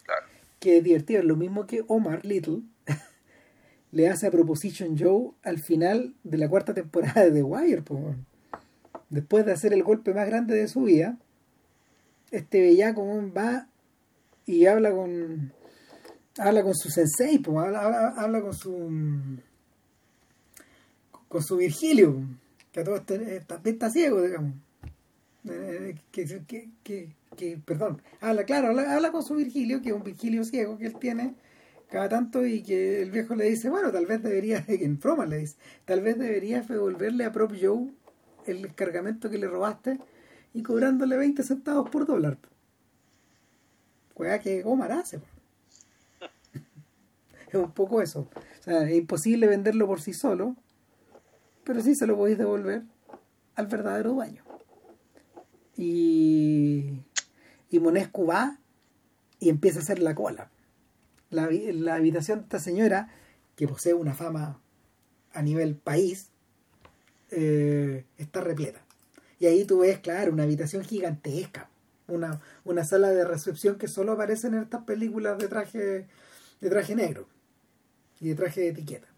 Claro. Que es divertido, lo mismo que Omar Little le hace a Proposition Joe al final de la cuarta temporada de The Wire. Después de hacer el golpe más grande de su vida, este bellaco va y habla con habla con su sensei, habla, con su con su Virgilio, que a todo este, también está ciego, digamos. Eh, que, que, que, perdón, habla, claro, habla, con su Virgilio, que es un Virgilio ciego que él tiene cada tanto y que el viejo le dice, bueno, tal vez debería, en broma le dice, tal vez deberías devolverle a Prop Joe el cargamento que le robaste y cobrándole 20 centavos por dólar. Juega que Omar hace. es un poco eso. O sea, es imposible venderlo por sí solo, pero sí se lo podéis devolver al verdadero dueño. Y, y Monescu va y empieza a hacer la cola. La, la habitación de esta señora, que posee una fama a nivel país, eh, está repleta. Y ahí tú ves, claro, una habitación gigantesca. Una, una sala de recepción que solo aparece en estas películas de traje, de traje negro y de traje de etiqueta.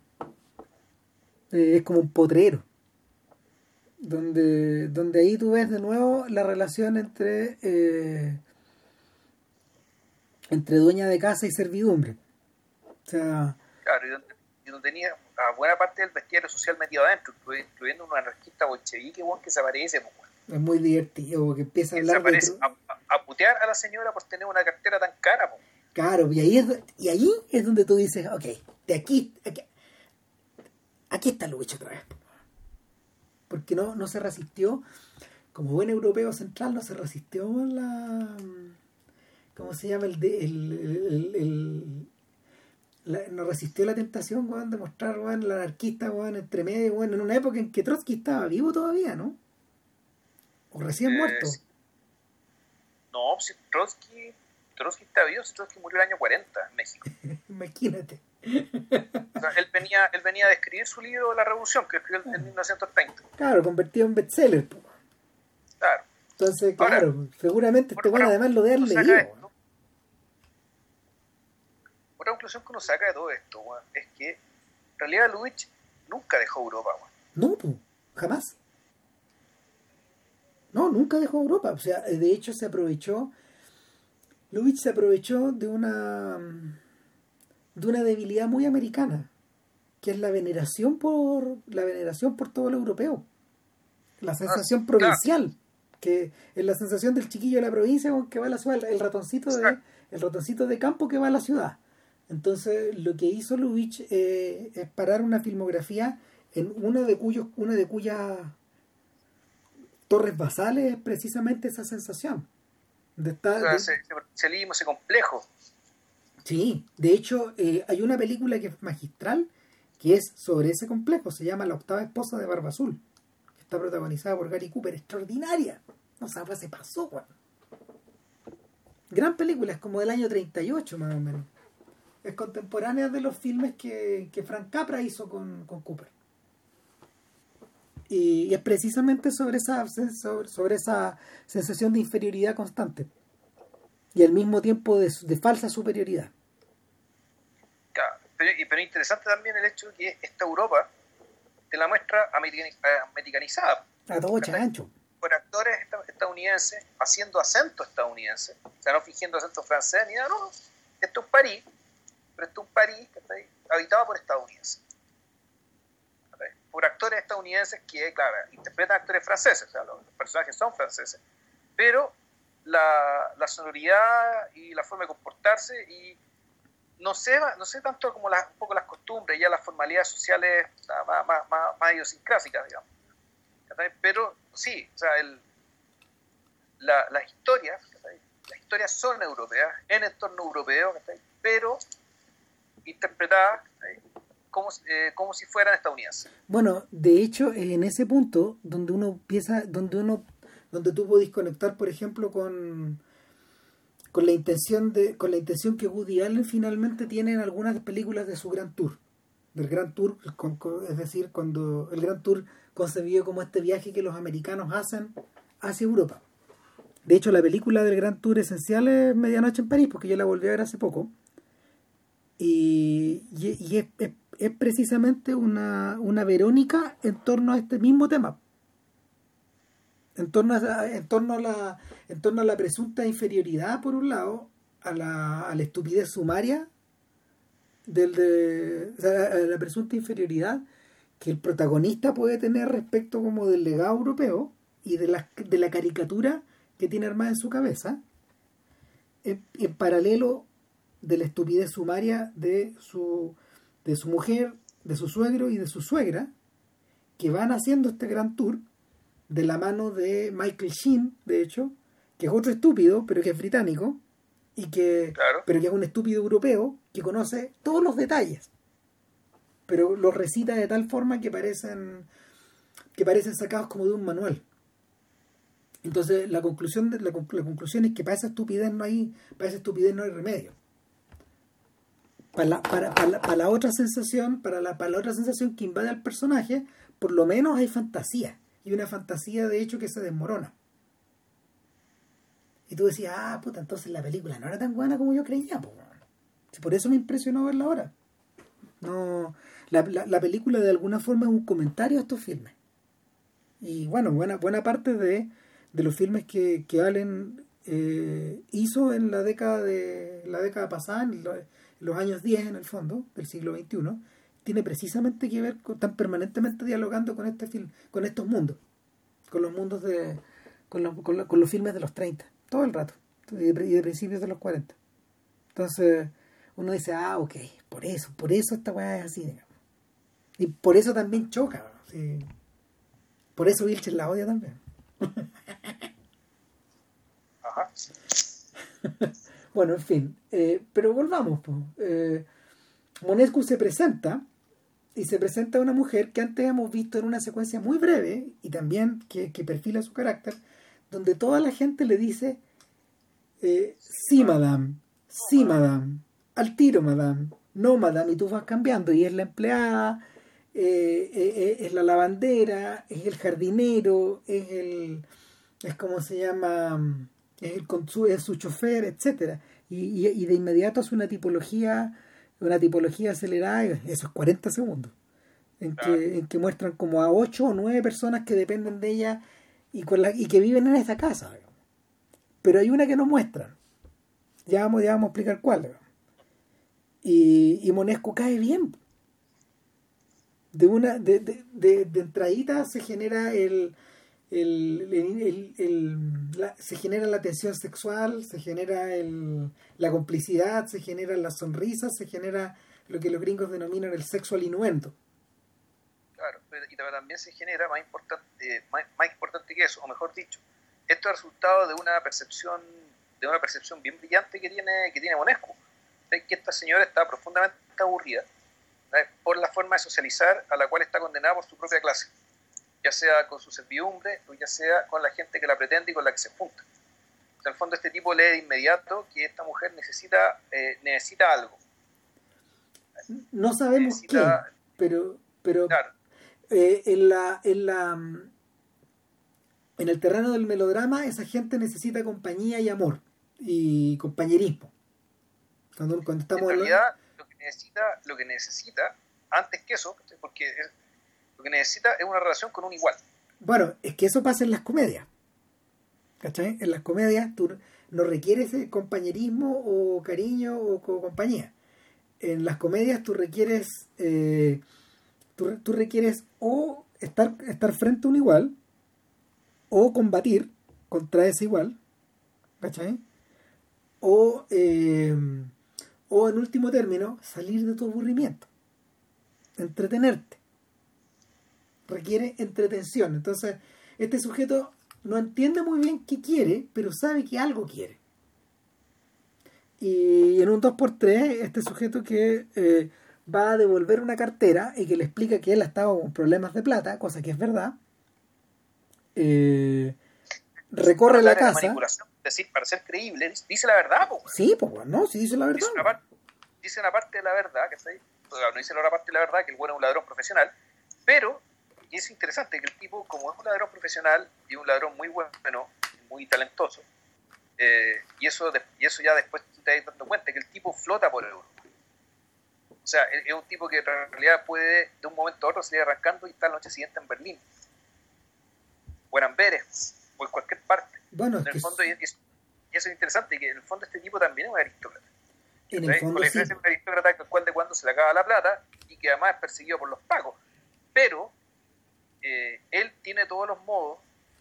Eh, es como un potrero. Donde, donde ahí tú ves de nuevo la relación entre, eh, entre dueña de casa y servidumbre. O sea, claro, y donde, y donde tenía a buena parte del bestiario social metido adentro, incluyendo un anarquista bolchevique que se aparece. Es muy divertido, porque empieza a hablar de a, putear a la señora por tener una cartera tan cara. Claro, y ahí, es, y ahí es donde tú dices, ok, de aquí, aquí, aquí está Lubitsch otra vez. Porque no, no se resistió, como buen europeo central, no se resistió la... ¿Cómo se llama? El, el, el, no resistió la tentación, de mostrar, weón, el anarquista, weón, entre medio, en una época en que Trotsky estaba vivo todavía, ¿no? O recién muerto. No, si Trotsky, Trotsky está vivo, si Trotsky murió el año 40 en México. Imagínate. él, venía, él venía a escribir su libro La Revolución, que escribió en 1930. Claro, convertido en bestseller. Claro. Entonces, claro, seguramente este bueno además lo de él leído. Otra conclusión que uno saca de todo esto es que en realidad Lubitsch nunca dejó Europa. No, jamás. No, nunca dejó Europa. O sea, de hecho se aprovechó Lubitsch se aprovechó de una de una debilidad muy americana, que es la veneración por la veneración por todo lo europeo. La sensación provincial, que es la sensación del chiquillo de la provincia que va a la ciudad, el ratoncito de el ratoncito de campo que va a la ciudad. Entonces, lo que hizo Lubitsch eh, es parar una filmografía en una de cuyos una de cuyas torres basales es precisamente esa sensación de estar ese, ese complejo. Sí de hecho eh, hay una película que es magistral que es sobre ese complejo se llama la octava esposa de Barba Azul que está protagonizada por Gary Cooper extraordinaria. No sabes se pasó gran película es como del año 38 más o menos es contemporánea de los filmes que, que Frank Capra hizo con, con Cooper y, es precisamente sobre esa, sobre, esa sensación de inferioridad constante y al mismo tiempo de, falsa superioridad. Claro, pero, pero interesante también el hecho de que esta Europa te la muestra americanizada. A todo chancho. Por actores estadounidenses haciendo acento estadounidense, o sea, no fingiendo acento francés ni nada, no. Esto es París, es un París habitado por estadounidenses. Por actores estadounidenses que, claro, interpretan actores franceses, o sea, los, personajes son franceses, pero la, la, sonoridad y la forma de comportarse y no sé, no sé tanto como un poco las costumbres, ya las formalidades sociales más, más, más, idiosincrásicas, digamos. Pero sí, o sea, el, la, las historias, las historias son europeas, en entorno europeo, pero interpretadas como, eh, como si fueran estadounidenses. Bueno, de hecho, en ese punto, donde uno empieza, donde uno, donde tú puedes conectar, por ejemplo, con con la intención de con la intención que Woody Allen finalmente tiene en algunas películas de su Gran Tour del Gran Tour es decir cuando el Gran Tour concebido como este viaje que los americanos hacen hacia Europa de hecho la película del Gran Tour esencial es Medianoche en París porque yo la volví a ver hace poco y, es, es precisamente una, una Verónica en torno a este mismo tema. En torno a, en torno a, la, en torno a la presunta inferioridad, por un lado, a la, a la estupidez sumaria, del de, a la presunta inferioridad que el protagonista puede tener respecto como del legado europeo y de la, de la caricatura que tiene armada en su cabeza, en, en paralelo de la estupidez sumaria de su de su mujer, de su suegro y de su suegra, que van haciendo este gran tour de la mano de Michael Sheen, de hecho, que es otro estúpido, pero que es británico, y que, pero que es un estúpido europeo que conoce todos los detalles, pero los recita de tal forma que parecen, que parecen sacados como de un manual. Entonces la conclusión, de, la, la conclusión es que para esa estupidez no hay, para esa estupidez no hay remedio para la, para, para, la, otra sensación, para la, para la otra sensación que invade al personaje, por lo menos hay fantasía. Y una fantasía de hecho que se desmorona. Y tú decías, ah, puta, entonces la película no era tan buena como yo creía. Por eso me impresionó verla ahora. No, la, la, película de alguna forma es un comentario a estos filmes. Y bueno, buena, buena parte de, de los filmes que, que Allen eh, hizo en la década de la década pasada, los años 10 en el fondo, del siglo XXI, tiene precisamente que ver con, están permanentemente dialogando con este film, con estos mundos, con los mundos de, con, los, con, los filmes de los 30, todo el rato, y de, principios de los 40. Entonces, uno dice, ah, ok, por eso, por eso esta weá es así, digamos. Y por eso también choca, por eso Vilches la odia también. Ajá. Bueno, en fin, eh, pero volvamos. Eh, Monescu se presenta y se presenta una mujer que antes hemos visto en una secuencia muy breve y también que, perfila su carácter, donde toda la gente le dice, eh, sí, madame, sí, madame, al tiro, madame, no, madame, y tú vas cambiando, y es la empleada, es la lavandera, es el jardinero, es el, es como se llama, es, su, es su chofer, etcétera y, y, de inmediato hace una tipología una tipología acelerada esos 40 segundos en que, en que muestran como a 8 o 9 personas que dependen de ella y, con la, y que viven en esta casa pero hay una que no muestran Ya vamos, ya vamos a explicar cuál. Y, y Monesco cae bien. De una, de, de, de, de entradita se genera el, el, la, se genera la tensión sexual, se genera la complicidad, se generan las sonrisas, se genera lo que los gringos denominan el sexual inuendo. Claro, y también se genera, más importante, más importante que eso, o mejor dicho, esto es resultado de una percepción de una percepción bien brillante que tiene que tiene Monesco, de que esta señora está profundamente aburrida por la forma de socializar a la cual está condenada por su propia clase, ya sea con su servidumbre o ya sea con la gente que la pretende y con la que se junta. O sea, en el fondo este tipo lee de inmediato que esta mujer necesita, eh, necesita algo. No sabemos necesita, qué, pero, pero claro. eh, en la... En la en el terreno del melodrama esa gente necesita compañía y amor y compañerismo. Cuando, cuando estamos en realidad, hablando... lo que necesita, lo que necesita, antes que eso, porque es, lo que necesita es una relación con un igual. Bueno, es que eso pasa en las comedias. ¿Cachai? En las comedias tú no requieres compañerismo o cariño o, compañía. En las comedias tú requieres eh, tú, tú requieres o estar, estar frente a un igual o combatir contra ese igual, ¿cachai? O, eh, o en último término, salir de tu aburrimiento, entretenerte. Requiere entretención. Entonces, este sujeto no entiende muy bien qué quiere, pero sabe que algo quiere. Y en un 2x3, este sujeto que eh, va a devolver una cartera y que le explica que él ha estado con problemas de plata, cosa que es verdad, eh, recorre la casa. decir, para ser creíble, dice la verdad. Po, sí, pues no, sí dice la verdad. Dice una, parte, dice una parte de la verdad, que está ahí. no dice la otra parte de la verdad, que el bueno es un ladrón profesional, pero y es interesante que el tipo, como es un ladrón profesional y un ladrón muy bueno, muy talentoso, eh, y, eso y eso ya después te das dando cuenta que el tipo flota por Europa. O sea, es un tipo que en realidad puede de un momento a otro salir arrancando y estar la noche siguiente en Berlín o en Amberes, o en cualquier parte. Bueno, en el fondo, y, eso es interesante, que en el fondo este tipo también es un aristócrata. En el fondo, Con la sí. diferencia de un aristócrata que cual de cuando se le acaba la plata y que además es perseguido por los pagos. Pero eh, él tiene todos los modos,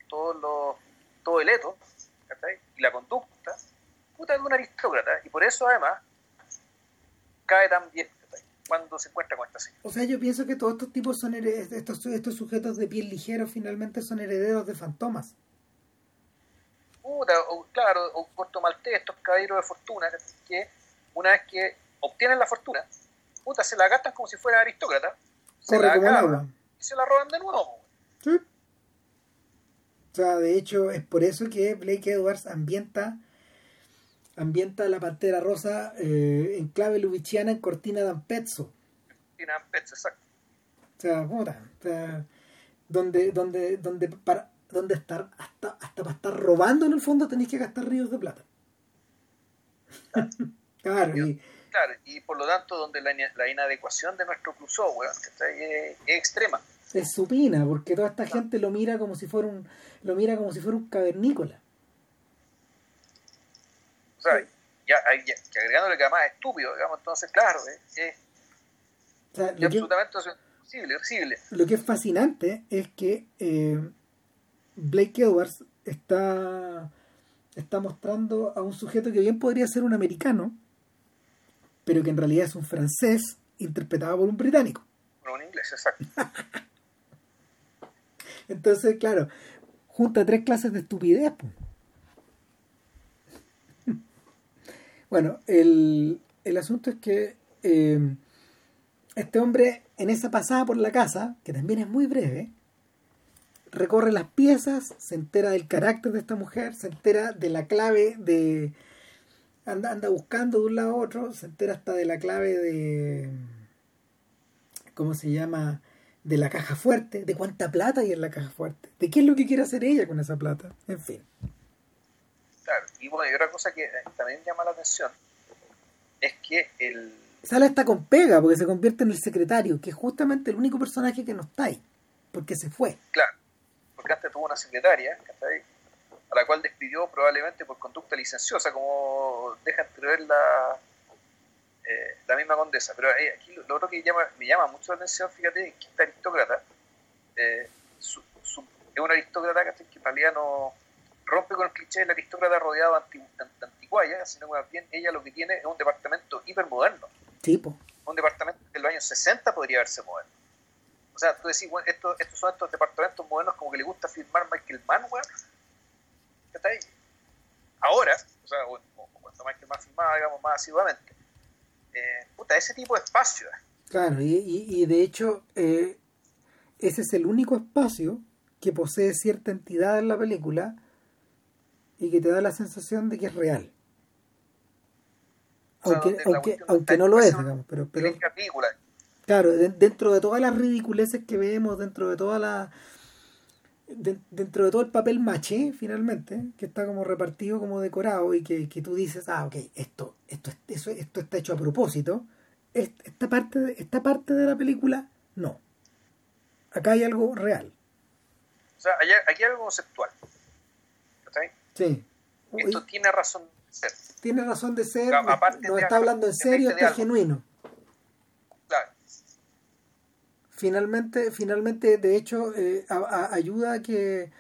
todos los, todo el eto ¿cachai? y la conducta puta de un aristócrata y por eso además cae tan bien ¿cachai? cuando se encuentra con esta señora. O sea, yo pienso que todos estos tipos son herederos, estos, estos sujetos de piel ligero finalmente son herederos de fantomas. Puta, o, claro, o corto maltés, estos caballeros de fortuna, que una vez que obtienen la fortuna, puta, se la gastan como si fuera aristócrata, se Corre la como. Y se la roban de nuevo. Sí. O sea, de hecho, es por eso que Blake Edwards ambienta ambienta la Pantera Rosa eh, en clave lubichiana en Cortina d'Ampezzo. Tienen pets, exacto. O sea, puta, o sea, donde, donde, donde para donde estar hasta, hasta para estar robando en el fondo tenéis que gastar ríos de plata. claro, y, Y por lo tanto, donde la, la inadecuación de nuestro ¿cachai? es, es extrema. es supina, porque toda esta gente lo mira como si fuera un, lo mira como si fuera un cavernícola. O sea, ya, hay- ya- que agregándole que además es estúpido, digamos, entonces, claro, es, es- O sea, es lo que, absolutamente imposible, lo que es fascinante es que eh, Blake Edwards está, está mostrando a un sujeto que bien podría ser un americano, pero que en realidad es un francés interpretado por un británico. Bueno, en inglés, exacto. Entonces, claro, junta tres clases de estupidez. po. Bueno, el, el asunto es que eh, este hombre en esa pasada por la casa, que también es muy breve, recorre las piezas, se entera del carácter de esta mujer, se entera de la clave de... Anda, anda buscando de un lado a otro, se entera hasta de la clave de... ¿Cómo se llama? De la caja fuerte, de cuánta plata hay en la caja fuerte, de qué es lo que quiere hacer ella con esa plata, en fin. Claro. Y bueno, y otra cosa que eh, también llama la atención es que el. Sale hasta con pega porque se convierte en el secretario, que es justamente el único personaje que no está ahí, porque se fue. Claro, porque antes tuvo una secretaria, ¿cachai? A la cual despidió probablemente por conducta licenciosa, como deja entrever la, eh, la misma condesa. Pero eh, aquí lo, otro que llama, me llama mucho la atención, fíjate, es que esta aristócrata eh, es una aristócrata que en realidad no rompe con el cliché del aristócrata rodeado de, antiguaya, sino que más bien ella lo que tiene es un departamento hipermoderno. Tipo. Un departamento que en los años 60 podría haberse moderno. O sea, tú decís, bueno, estos, estos son estos departamentos modernos como que le gusta firmar Michael Mann, weón. ¿Qué está ahí? Ahora, o sea, o, cuando Michael Mann firmaba, digamos, más asiduamente. Eh, puta, ese tipo de espacio. Claro, y, y, de hecho, eh, ese es el único espacio que posee cierta entidad en la película y que te da la sensación de que es real. Aunque, aunque, aunque no lo es, digamos, pero, pero claro, dentro de todas las ridiculeces que vemos, dentro de toda dentro de todo el papel maché, finalmente, que está como repartido, como decorado, y que, que tú dices, ah, ok, esto, esto, eso, esto está hecho a propósito, esta parte, esta parte de la película, no. Acá hay algo real. O sea, aquí hay algo conceptual. ¿Está Sí. Esto tiene razón de ser. Tiene razón de ser, no está hablando en serio, está genuino. Claro. Finalmente, finalmente de hecho, eh, ayuda a que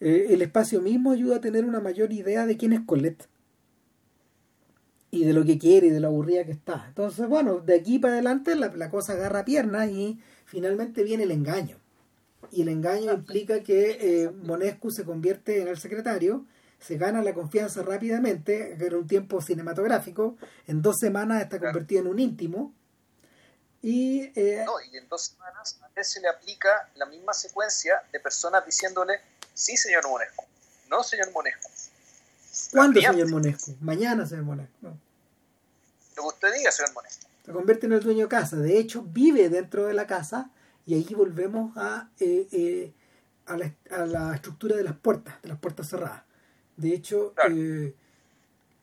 eh, el espacio mismo ayuda a tener una mayor idea de quién es Colette y de lo que quiere y de lo aburrida que está. Entonces, bueno, de aquí para adelante la, la cosa agarra piernas y finalmente viene el engaño y el engaño implica que eh, Monescu se convierte en el secretario, se gana la confianza rápidamente, en un tiempo cinematográfico, en dos semanas está convertido en un íntimo. Y, eh, no, y en dos semanas a se le aplica la misma secuencia de personas diciéndole, sí, señor Monescu, no, señor Monescu. ¿Cuándo, señor Monescu? Mañana, señor Monescu. Lo que usted diga, señor Monescu. Se convierte en el dueño de casa. De hecho, vive dentro de la casa y ahí volvemos a, eh, eh, a, la, a, la, estructura de las puertas, de las puertas cerradas. De hecho, eh,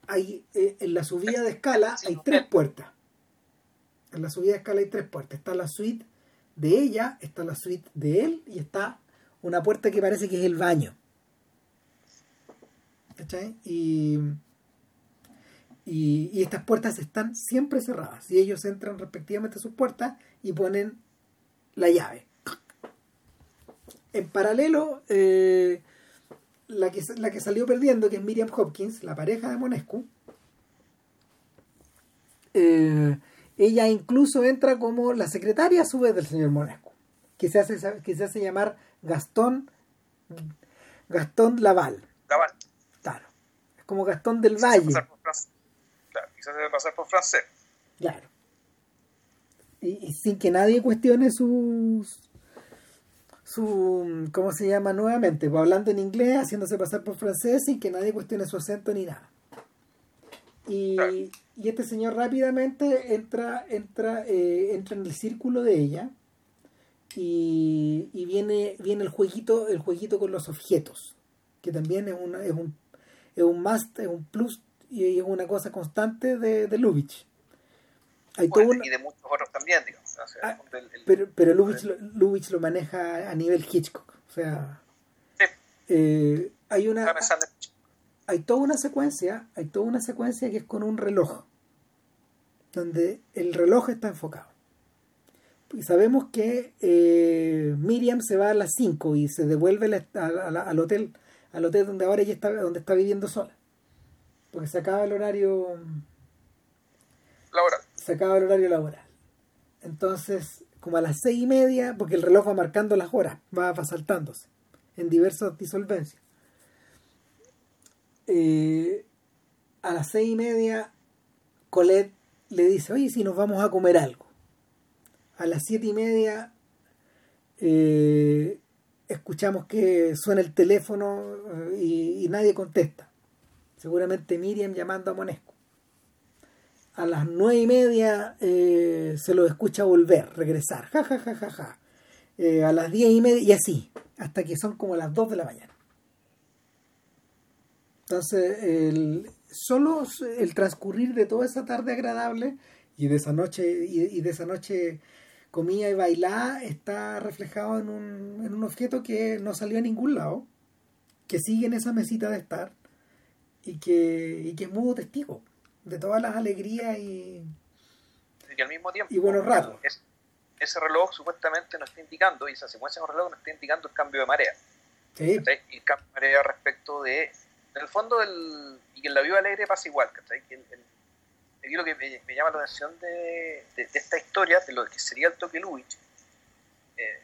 hay, en la subida de escala hay tres puertas. En la subida de escala hay tres puertas. Está la suite de ella, está la suite de él y está una puerta que parece que es el baño. ¿Cachai? Y, y, estas puertas están siempre cerradas. Y ellos entran respectivamente a sus puertas y ponen la llave. En paralelo, eh, la, que, la que salió perdiendo, que es Miriam Hopkins, la pareja de Monescu, eh, ella incluso entra como la secretaria a su vez del señor Monescu, que se hace, que se hace llamar Gastón, Gastón Laval. Laval. Claro. Es como Gastón del Valle. Claro, quizás debe pasar por francés. Claro y, sin que nadie cuestione su su ¿cómo se llama nuevamente? Pues hablando en inglés, haciéndose pasar por francés sin que nadie cuestione su acento ni nada. Y, y este señor rápidamente entra entra eh, entra en el círculo de ella y, y, viene viene el jueguito el jueguito con los objetos que también es una es un es un must es un plus y es una cosa constante de, de Lubitsch hay y de muchos otros también, digamos. Ah, pero pero Lubitsch, lo, maneja a nivel Hitchcock. O sea, eh, hay una hay toda una secuencia, hay toda una secuencia que es con un reloj, donde el reloj está enfocado. Y sabemos que eh, Miriam se va a las 5 y se devuelve al hotel, al hotel donde ahora ella está, donde está viviendo sola. Porque se acaba el horario laboral se acaba el horario laboral. Entonces, como a las seis y media, porque el reloj va marcando las horas, va, saltándose en diversas disolvencias. Eh, a las seis y media, Colette le dice, oye, si nos vamos a comer algo. A las siete y media, eh, escuchamos que suena el teléfono eh, y, nadie contesta. Seguramente Miriam llamando a Monesco a las nueve y media se lo escucha volver, regresar, ja, ja, ja, ja, ja. A las diez y media y así, hasta que son como las dos de la mañana. Entonces, el, solo el transcurrir de toda esa tarde agradable y de esa noche, y, de esa noche comida y bailada está reflejado en un, en un objeto que no salió a ningún lado que sigue en esa mesita de estar y que, y que es mudo testigo de todas las alegrías y, y al mismo tiempo y buenos ratos. ese reloj supuestamente nos está indicando, y esa secuencia de reloj nos está indicando el cambio de marea. Sí. Y el cambio de marea respecto de, en el fondo, del, y que en la Viva Alegre pasa igual, ¿cachai? Que el, el, lo que me, llama la atención de, esta historia, de lo que sería el toque Lubitsch, eh,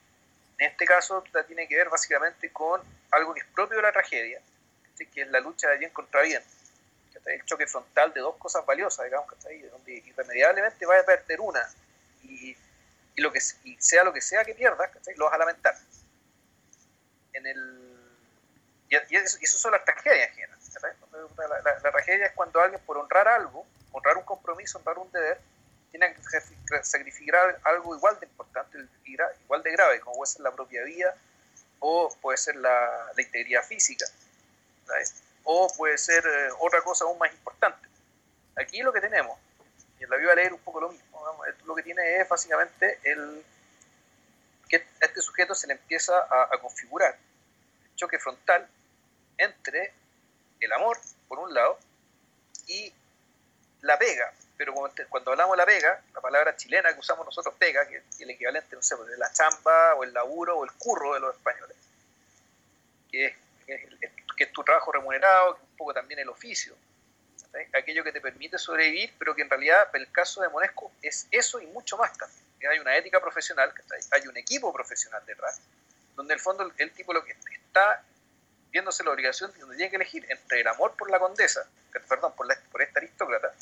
en este caso tiene que ver básicamente con algo que es propio de la tragedia, que es la lucha de bien contra bien, el choque frontal de dos cosas valiosas, digamos, ¿cachai? donde irremediablemente vaya a perder una y, lo que, sea lo que sea que pierdas, ¿cachai? lo vas a lamentar. En el, y, y, eso, son las tragedias en general. La, la, la, tragedia es cuando alguien por honrar algo, honrar un compromiso, honrar un deber, tiene que sacrificar algo igual de importante, igual de grave, como puede ser la propia vida, o puede ser la, integridad física, o puede ser eh, otra cosa aún más importante. Aquí lo que tenemos, y en la Viva leer un poco lo mismo, ¿no? lo que tiene es básicamente el que a este sujeto se le empieza a, a configurar el choque frontal entre el amor, por un lado, y la pega, pero cuando hablamos de la pega, la palabra chilena que usamos nosotros pega, que es el equivalente, no sé, de la chamba o el laburo o el curro de los españoles, que es, que es, tu trabajo remunerado, un poco también el oficio, aquello que te permite sobrevivir, pero que en realidad, el caso de Monesco, es eso y mucho más también. Hay una ética profesional, hay un equipo profesional detrás, donde en el fondo el tipo lo que está viéndose la obligación donde tiene que elegir entre el amor por la condesa, perdón, por, la, por esta aristócrata,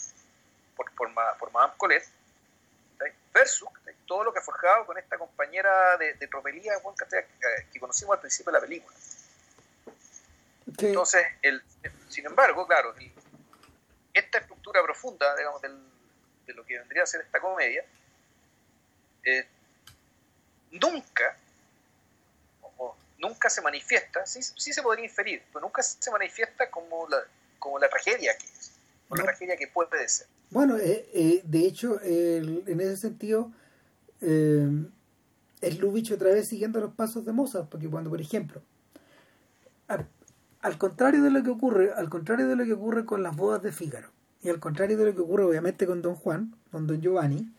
por, por, por Madame Colette, versus todo lo que ha forjado con esta compañera de, de tropelía que, que conocimos al principio de la película. Sí. Entonces, el, sin embargo, claro, el, esta estructura profunda, digamos, del, de lo que vendría a ser esta comedia, eh, nunca nunca se manifiesta, sí, sí se podría inferir, pero nunca se manifiesta como la, como la tragedia que es, o la tragedia que puede ser. Bueno, eh, eh, de hecho, eh, en ese sentido, es Lubitsch otra vez siguiendo los pasos de Mozart, porque cuando, por ejemplo, al, al, contrario de lo que ocurre, al contrario de lo que ocurre con las bodas de Fígaro, y al contrario de lo que ocurre obviamente con Don Juan, con Don Giovanni,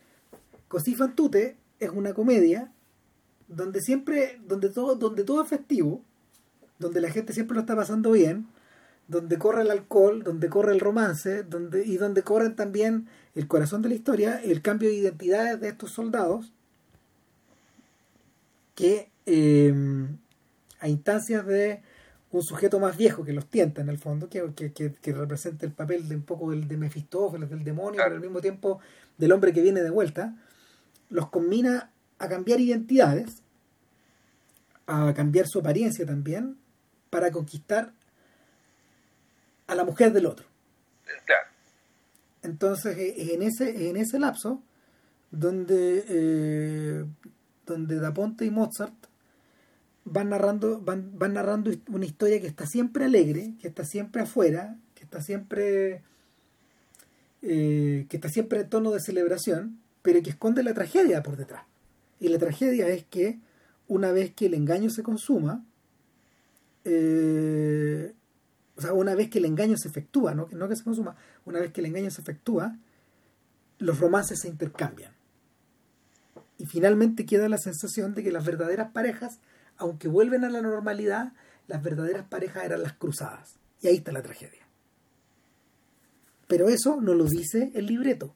Così fan tutte es una comedia donde siempre, donde todo, donde todo es festivo, donde la gente siempre lo está pasando bien, donde corre el alcohol, donde corre el romance, donde, y donde corren también el corazón de la historia, el cambio de identidades de estos soldados, que eh, a instancias de un sujeto más viejo que los tienta en el fondo, que, que, que, que representa el papel de un poco del de Mefistófeles, del demonio, pero al mismo tiempo del hombre que viene de vuelta, los combina a cambiar identidades, a cambiar su apariencia también, para conquistar a la mujer del otro. Claro. Entonces, en ese, en ese lapso, donde, eh, donde Da Ponte y Mozart van narrando, van, van narrando una historia que está siempre alegre, que está siempre afuera, que está siempre eh, que está siempre en tono de celebración, pero que esconde la tragedia por detrás. Y la tragedia es que una vez que el engaño se consuma, eh, o sea, una vez que el engaño se efectúa, no, no que se consuma, una vez que el engaño se efectúa, los romances se intercambian. Y finalmente queda la sensación de que las verdaderas parejas, aunque vuelven a la normalidad, las verdaderas parejas eran las cruzadas. Y ahí está la tragedia. Pero eso no lo dice el libreto,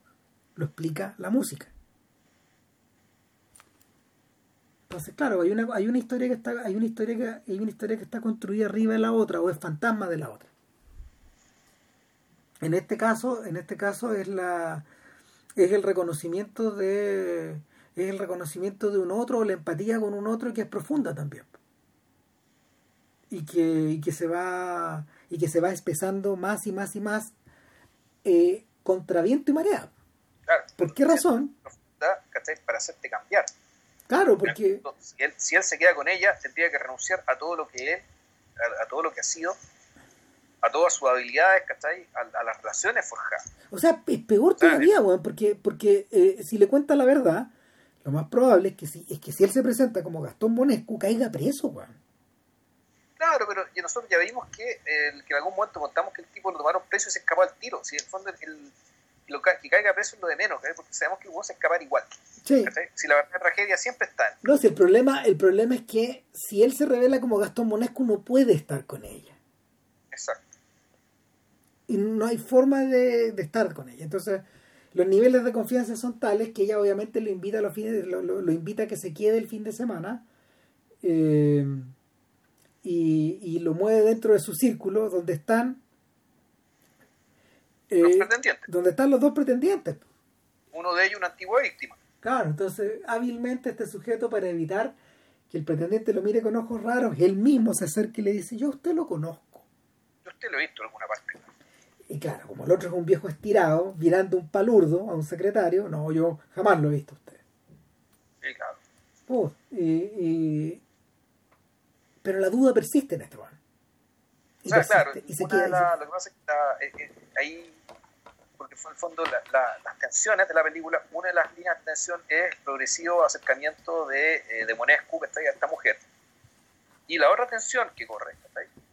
lo explica la música. Entonces, claro, hay una, hay una historia que está, hay una historia que, hay una historia que está construida arriba de la otra, o es fantasma de la otra. En este caso, en este caso es la es el reconocimiento de es el reconocimiento de un otro o la empatía con un otro que es profunda también. Y que, y que se va y que se va espesando más y más y más eh, contra viento y marea. Claro, ¿por qué razón? para hacerte cambiar Claro, porque... Si él, si él, se queda con ella, tendría que renunciar a todo lo que él, a, a todo lo que ha sido, a todas sus habilidades, ¿cachai? A, a las relaciones forjadas. O sea, es peor todavía, weón, porque, porque eh, si le cuenta la verdad, lo más probable es que si, es que si él se presenta como Gastón Monescu, caiga preso, weón. Claro, pero nosotros ya vimos que, el, que en algún momento contamos que el tipo lo tomaron preso y se escapó al tiro. Si en el fondo el, lo que, caiga preso es lo de menos, porque sabemos que vos escapar igual. Sí. Si la verdadera tragedia siempre está. No, si el problema, el problema es que si él se revela como Gastón Monesco no puede estar con ella. Exacto. Y no hay forma de, estar con ella. Entonces, los niveles de confianza son tales que ella obviamente lo invita a los fines, lo, lo, invita a que se quede el fin de semana. Eh, y, y lo mueve dentro de su círculo donde están los eh, pretendientes. Donde están los dos pretendientes. Uno de ellos una antigua víctima. Claro, entonces hábilmente este sujeto para evitar que el pretendiente lo mire con ojos raros, él mismo se acerca y le dice, yo a usted lo conozco. Yo usted lo he visto en alguna parte. Y claro, como el otro es un viejo estirado, mirando un palurdo a un secretario, no, yo jamás lo he visto a usted. Sí, claro. Oh, y, Pero la duda persiste en este momento. Y claro, y se queda, lo que pasa es que eh, eh, ahí porque fue en el fondo las tensiones de la película, una de las líneas de tensión es el progresivo acercamiento de, eh, de Monescu, que está a esta mujer. Y la otra tensión que corre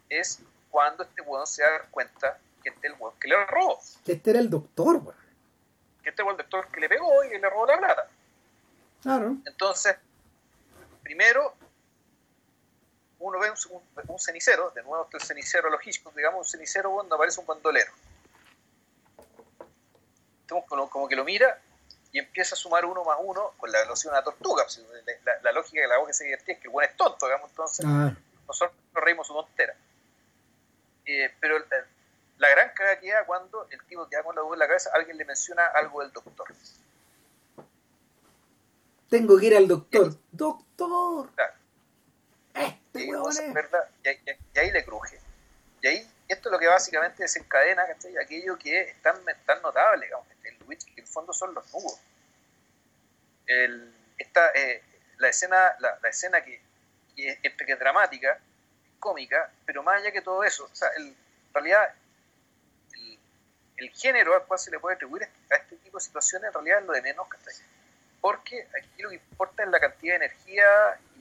es cuando este weón se da cuenta que este es el weón que le robó. Que este era el doctor, weón. Que este fue el doctor que le pegó y le robó la plata. Claro. Entonces, primero, uno ve un, cenicero, de nuevo el cenicero logístico, digamos, un cenicero donde aparece un bandolero como, que lo mira y empieza a sumar uno más uno con la velocidad de una tortuga. Pues, la, lógica de la voz que se divertía es que el buen es tonto, digamos, entonces ah. nosotros nos reímos su tontera. Eh, pero la, gran caga queda cuando el tipo queda con la duda en la cabeza, alguien le menciona algo del doctor. Tengo que ir al doctor. ¡Doctor! Este y, ¿verdad? Y, ahí le cruje. Y ahí esto es lo que básicamente desencadena aquello que es tan, tan notable, digamos, que en el fondo son los. El, esta, eh, la escena, la, escena que, que, es, que es dramática, cómica, pero más allá que todo eso, o sea, en realidad el, el, género al cual se le puede atribuir a este tipo de situaciones en realidad es lo de menos, porque aquí lo que importa es la cantidad de energía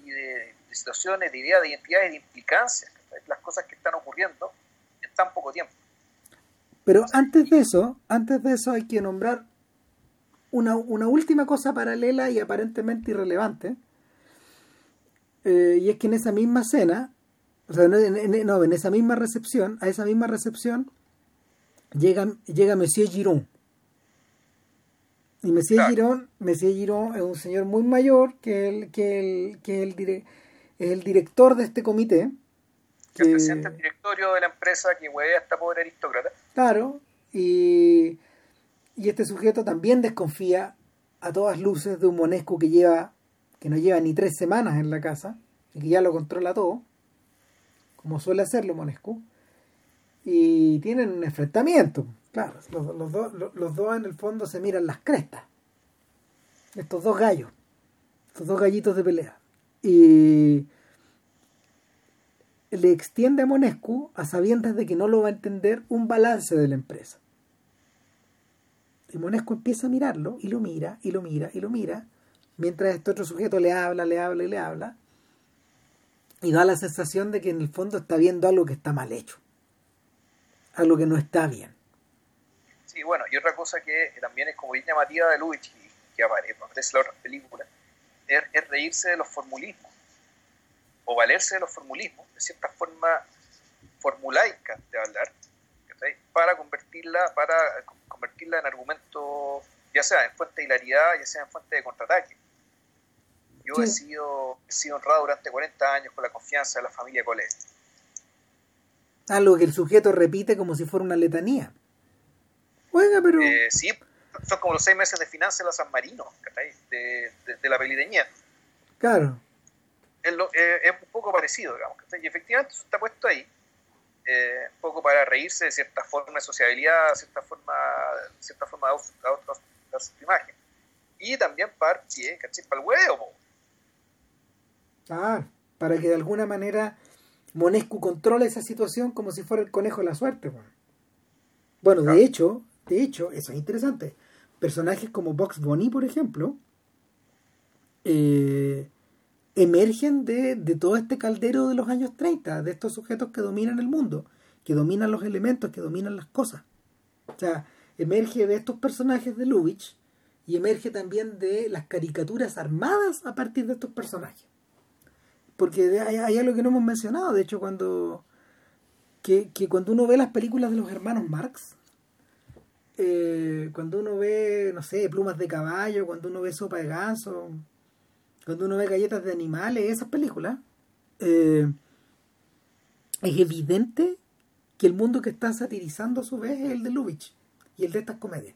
y de, situaciones, de ideas, de identidades, de implicancias, las cosas que están ocurriendo en tan poco tiempo. Pero antes de eso, antes de eso hay que nombrar una, última cosa paralela y aparentemente irrelevante. Eh, y es que en esa misma cena, o sea, no en, esa misma recepción, a esa misma recepción, llega, llega Monsieur Giron. Y Monsieur Giron, Monsieur Giron es un señor muy mayor que el, que el, que el, es el director de este comité que el directorio de la empresa que hueve a esta pobre aristócrata. Claro, y, y este sujeto también desconfía a todas luces de un Monesco que lleva que no lleva ni tres semanas en la casa y que ya lo controla todo, como suele hacerlo Monesco, y tienen un enfrentamiento. Claro, los, los, dos, los dos en el fondo se miran las crestas. Estos dos gallos, estos dos gallitos de pelea. Y le extiende a Monescu a sabiendas de que no lo va a entender un balance de la empresa. Y Monescu empieza a mirarlo y lo mira y lo mira y lo mira, mientras este otro sujeto le habla, le habla y le habla, y da la sensación de que en el fondo está viendo algo que está mal hecho, algo que no está bien. Sí, bueno, y otra cosa que también es como bien llamativa de Luigi, que aparece en la otra película, es reírse de los formulismos o valerse de los formulismos, de cierta forma formulaica de hablar, para convertirla, para convertirla en argumento, ya sea en fuente de hilaridad, ya sea en fuente de contraataque. Yo he, sido, he sido honrado durante 40 años con la confianza de la familia Colet. Algo que el sujeto repite como si fuera una letanía. Oiga, pero... Eh, sí, son como los seis meses de finanzas de la San Marino, de, de, la pelideña. Claro es, eh, es, un poco parecido, digamos. Y efectivamente eso está puesto ahí, eh, un poco para reírse de cierta forma de sociabilidad, cierta forma, cierta forma de, dar su imagen. Y también para, para el huevo. Ah, para que de alguna manera Monescu controle esa situación como si fuera el conejo de la suerte. Bueno, de hecho, de hecho, eso es interesante. Personajes como Box Bunny, por ejemplo, eh, emergen de, de todo este caldero de los años 30, de estos sujetos que dominan el mundo, que dominan los elementos, que dominan las cosas. O sea, emerge de estos personajes de Lubitsch y emerge también de las caricaturas armadas a partir de estos personajes. Porque hay, algo que no hemos mencionado, de hecho, cuando que, que cuando uno ve las películas de los hermanos Marx, eh, cuando uno ve, no sé, plumas de caballo, cuando uno ve sopa de ganso, cuando uno ve galletas de animales, esas películas, eh, es evidente que el mundo que está satirizando a su vez es el de Lubitsch y el de estas comedias.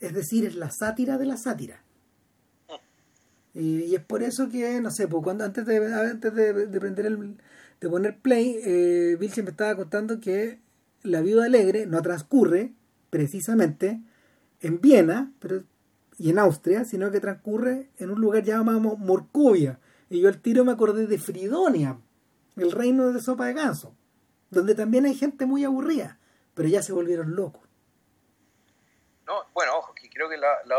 Es decir, es la sátira de la sátira. Y, es por eso que, no sé, pues cuando antes de, antes de, de prender el, de poner play, eh, me estaba contando que La Viuda Alegre no transcurre precisamente en Viena pero, y en Austria, sino que transcurre en un lugar llamado Morcovia. Y yo al tiro me acordé de Fridonia, el reino de sopa de ganso, donde también hay gente muy aburrida, pero ya se volvieron locos. No, bueno, ojo, que creo que la, la,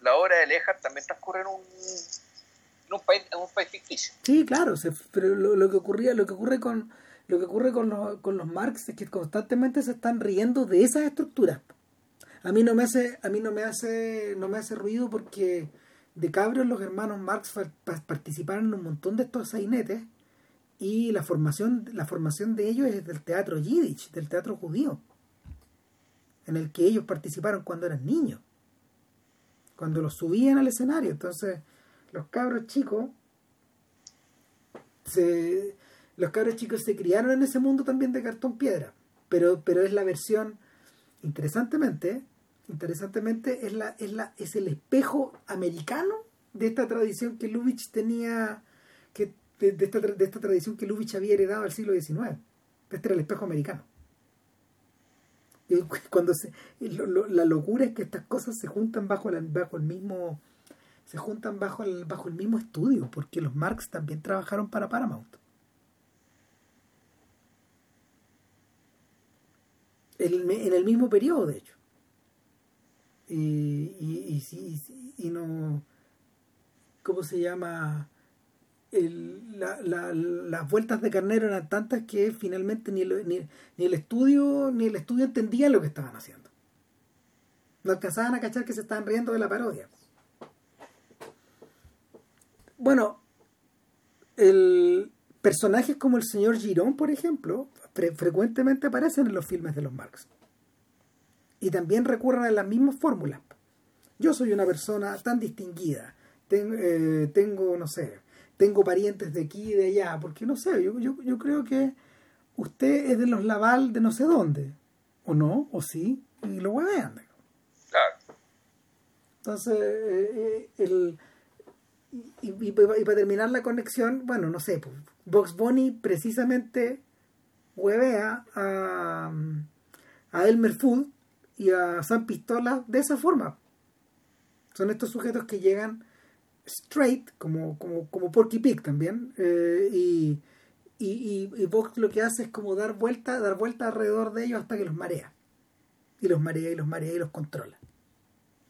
la obra de Lejar también transcurre en un, en un país, en un país ficticio. Sí, claro, se, pero lo, lo, que ocurría, lo que ocurre con lo que ocurre con los, con los Marx es que constantemente se están riendo de esas estructuras. A mí no me hace, a mí no me hace, no me hace ruido porque de cabros los hermanos Marx participaron en un montón de estos sainetes y la formación, la formación de ellos es del teatro yiddish, del teatro judío, en el que ellos participaron cuando eran niños, cuando los subían al escenario. Entonces, los cabros chicos se, los cabros chicos se criaron en ese mundo también de cartón piedra pero pero es la versión interesantemente interesantemente es la es la es el espejo americano de esta tradición que Lubitsch tenía que de, esta, de esta tradición que Lubitsch había heredado al siglo XIX este era el espejo americano y cuando se, la locura es que estas cosas se juntan bajo, la, bajo el mismo se juntan bajo el, bajo el mismo estudio, porque los Marx también trabajaron para Paramount. En, en el mismo periodo, de hecho. Y, y, y, no. ¿Cómo se llama? El, la, la, las vueltas de carnero eran tantas que finalmente ni, lo, ni, ni el estudio ni el estudio entendía lo que estaban haciendo. No alcanzaban a cachar que se estaban riendo de la parodia. Bueno, el personajes como el señor Girón, por ejemplo, fre frecuentemente aparecen en los filmes de los Marx. Y también recurren a las mismas fórmulas. Yo soy una persona tan distinguida, ten, eh, tengo, no sé, tengo parientes de aquí y de allá, porque no sé, yo, yo, yo creo que usted es de los Laval de no sé dónde, o no, o sí, y lo huevean. Claro. Entonces, eh, el y, y, y, para terminar la conexión, bueno, no sé, pues, Box Bunny precisamente huevea a, a Elmer Food y a Sam Pistola de esa forma. Son estos sujetos que llegan straight, como, como, como Porky Pig también, eh, y, y, y, Vox lo que hace es como dar vuelta, dar vuelta alrededor de ellos hasta que los marea. Y los marea y los marea y los controla.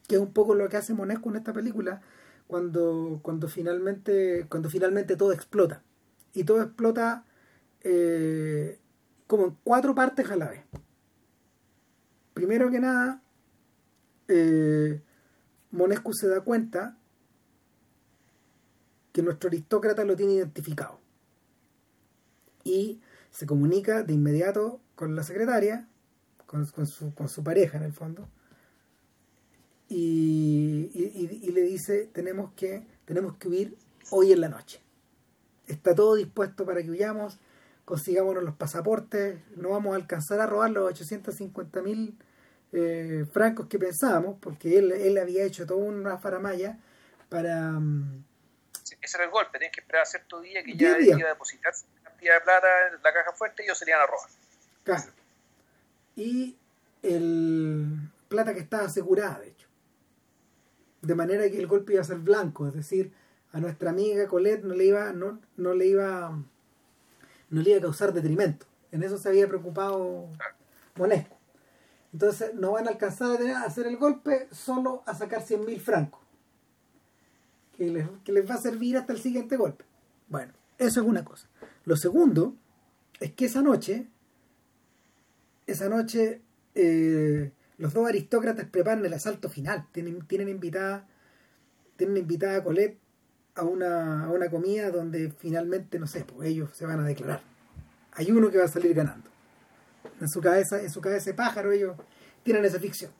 Que es un poco lo que hace Monesco en esta película, cuando, cuando finalmente cuando finalmente todo explota y todo explota eh, como en cuatro partes a la vez primero que nada eh, Monescu se da cuenta que nuestro aristócrata lo tiene identificado. Y se comunica de inmediato con la secretaria con, su, pareja en el fondo y, y, y, le dice tenemos que tenemos que huir hoy en la noche. Está todo dispuesto para que huyamos consigámonos los pasaportes no vamos a alcanzar a robar los 850 mil eh, francos que pensábamos porque él, él había hecho toda una faramaya para um, ese era el golpe tienes que esperar a cierto día que ya día. iba a depositar cantidad de plata en la caja fuerte y ellos serían a robar claro y el plata que estaba asegurada de hecho de manera que el golpe iba a ser blanco, es decir, a nuestra amiga Colette no le iba, no, no le iba, no le iba a causar detrimento. En eso se había preocupado Monesco. Entonces no van a alcanzar a hacer el golpe solo a sacar 100 mil francos. que les, va a servir hasta el siguiente golpe. Bueno, eso es una cosa. Lo segundo es que esa noche, esa noche, eh, los dos aristócratas preparan el asalto final. Tienen, tienen invitada, tienen invitada a Colette a una, a una comida donde finalmente, no sé, pues ellos se van a declarar. Hay uno que va a salir ganando. En su cabeza, en su cabeza de pájaro, ellos tienen esa ficción.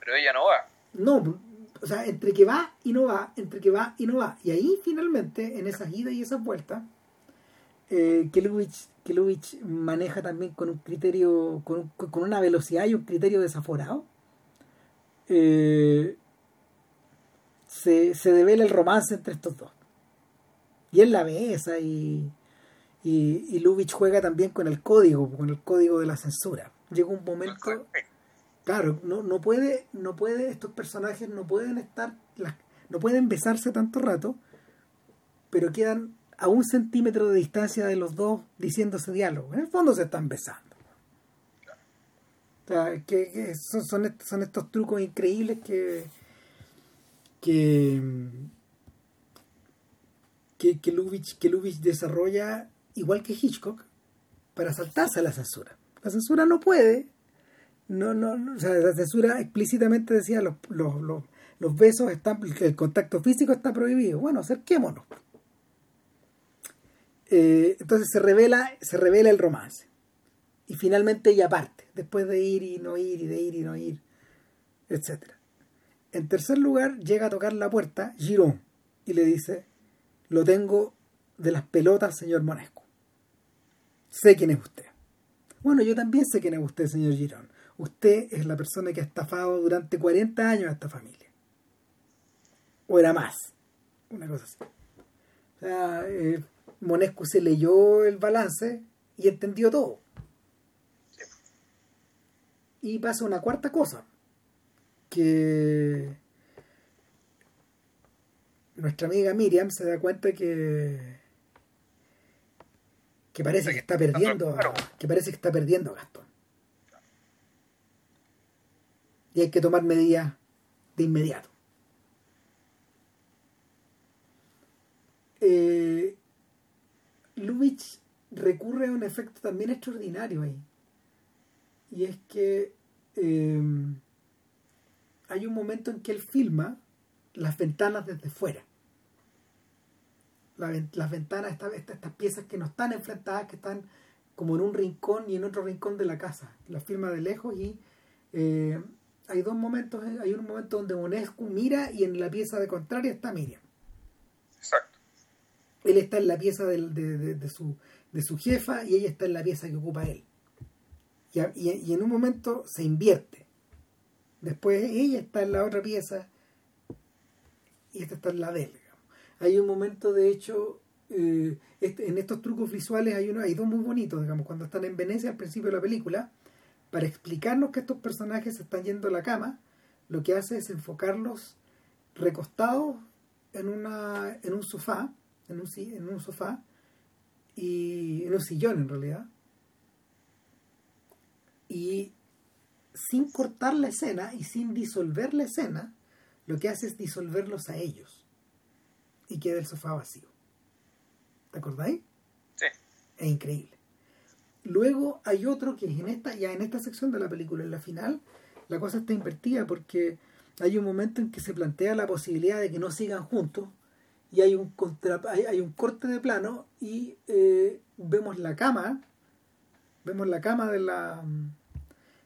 Pero ella no va. No, o sea, entre que va y no va, entre que va y no va. Y ahí finalmente, en esas idas y esas vueltas, eh, Keluvich, maneja también con un criterio, con, con, una velocidad y un criterio desaforado. Eh, se, se devela el romance entre estos dos. Y él la besa y, y, y Lubitsch juega también con el código, con el código de la censura. Llega un momento Claro, no, no puede, no puede, estos personajes no pueden estar, no pueden besarse tanto rato, pero quedan a un centímetro de distancia de los dos diciéndose diálogo. En el fondo se están besando. O sea, que, son, son, estos, trucos increíbles que, que, que, que, Lubitsch, que Lubitsch desarrolla igual que Hitchcock para saltarse a la censura. La censura no puede no, no, o sea, la censura explícitamente decía los, los, los, besos están, el contacto físico está prohibido. Bueno, acerquémonos. Eh, entonces se revela, se revela el romance. Y finalmente ella parte, después de ir y no ir, y de ir y no ir, etc. En tercer lugar, llega a tocar la puerta Girón y le dice, lo tengo de las pelotas, señor Monesco. Sé quién es usted. Bueno, yo también sé quién es usted, señor Girón usted es la persona que ha estafado durante 40 años a esta familia. O era más. Una cosa así. O sea, eh, Monescu se leyó el balance y entendió todo. Y pasa una cuarta cosa. Que nuestra amiga Miriam se da cuenta que que parece que está perdiendo que parece que está perdiendo a Gastón y hay que tomar medidas de inmediato. Eh, Lubitsch recurre a un efecto también extraordinario ahí. Y es que eh, hay un momento en que él filma las ventanas desde fuera. Las ventanas, estas, estas piezas que no están enfrentadas, que están como en un rincón y en otro rincón de la casa. Las filma de lejos y eh, hay dos momentos, eh, hay un momento donde Monescu mira y en la pieza de contraria está Miriam. Exacto. Él está en la pieza de, su, de su jefa y ella está en la pieza que ocupa él. Y, en un momento se invierte. Después ella está en la otra pieza y esta está en la de él. Hay un momento, de hecho, eh, este, en estos trucos visuales hay, uno, hay dos muy bonitos, digamos, cuando están en Venecia al principio de la película para explicarnos que estos personajes se están yendo a la cama, lo que hace es enfocarlos recostados en, una, en un sofá, en un, en un sofá, y en un sillón en realidad, y sin cortar la escena y sin disolver la escena, lo que hace es disolverlos a ellos y queda el sofá vacío. ¿Te acordáis? Sí. Es increíble. Luego hay otro que es en esta, ya en esta sección de la película, en la final, la cosa está invertida porque hay un momento en que se plantea la posibilidad de que no sigan juntos y hay un contra, hay, un corte de plano y eh, vemos la cama vemos la cama de la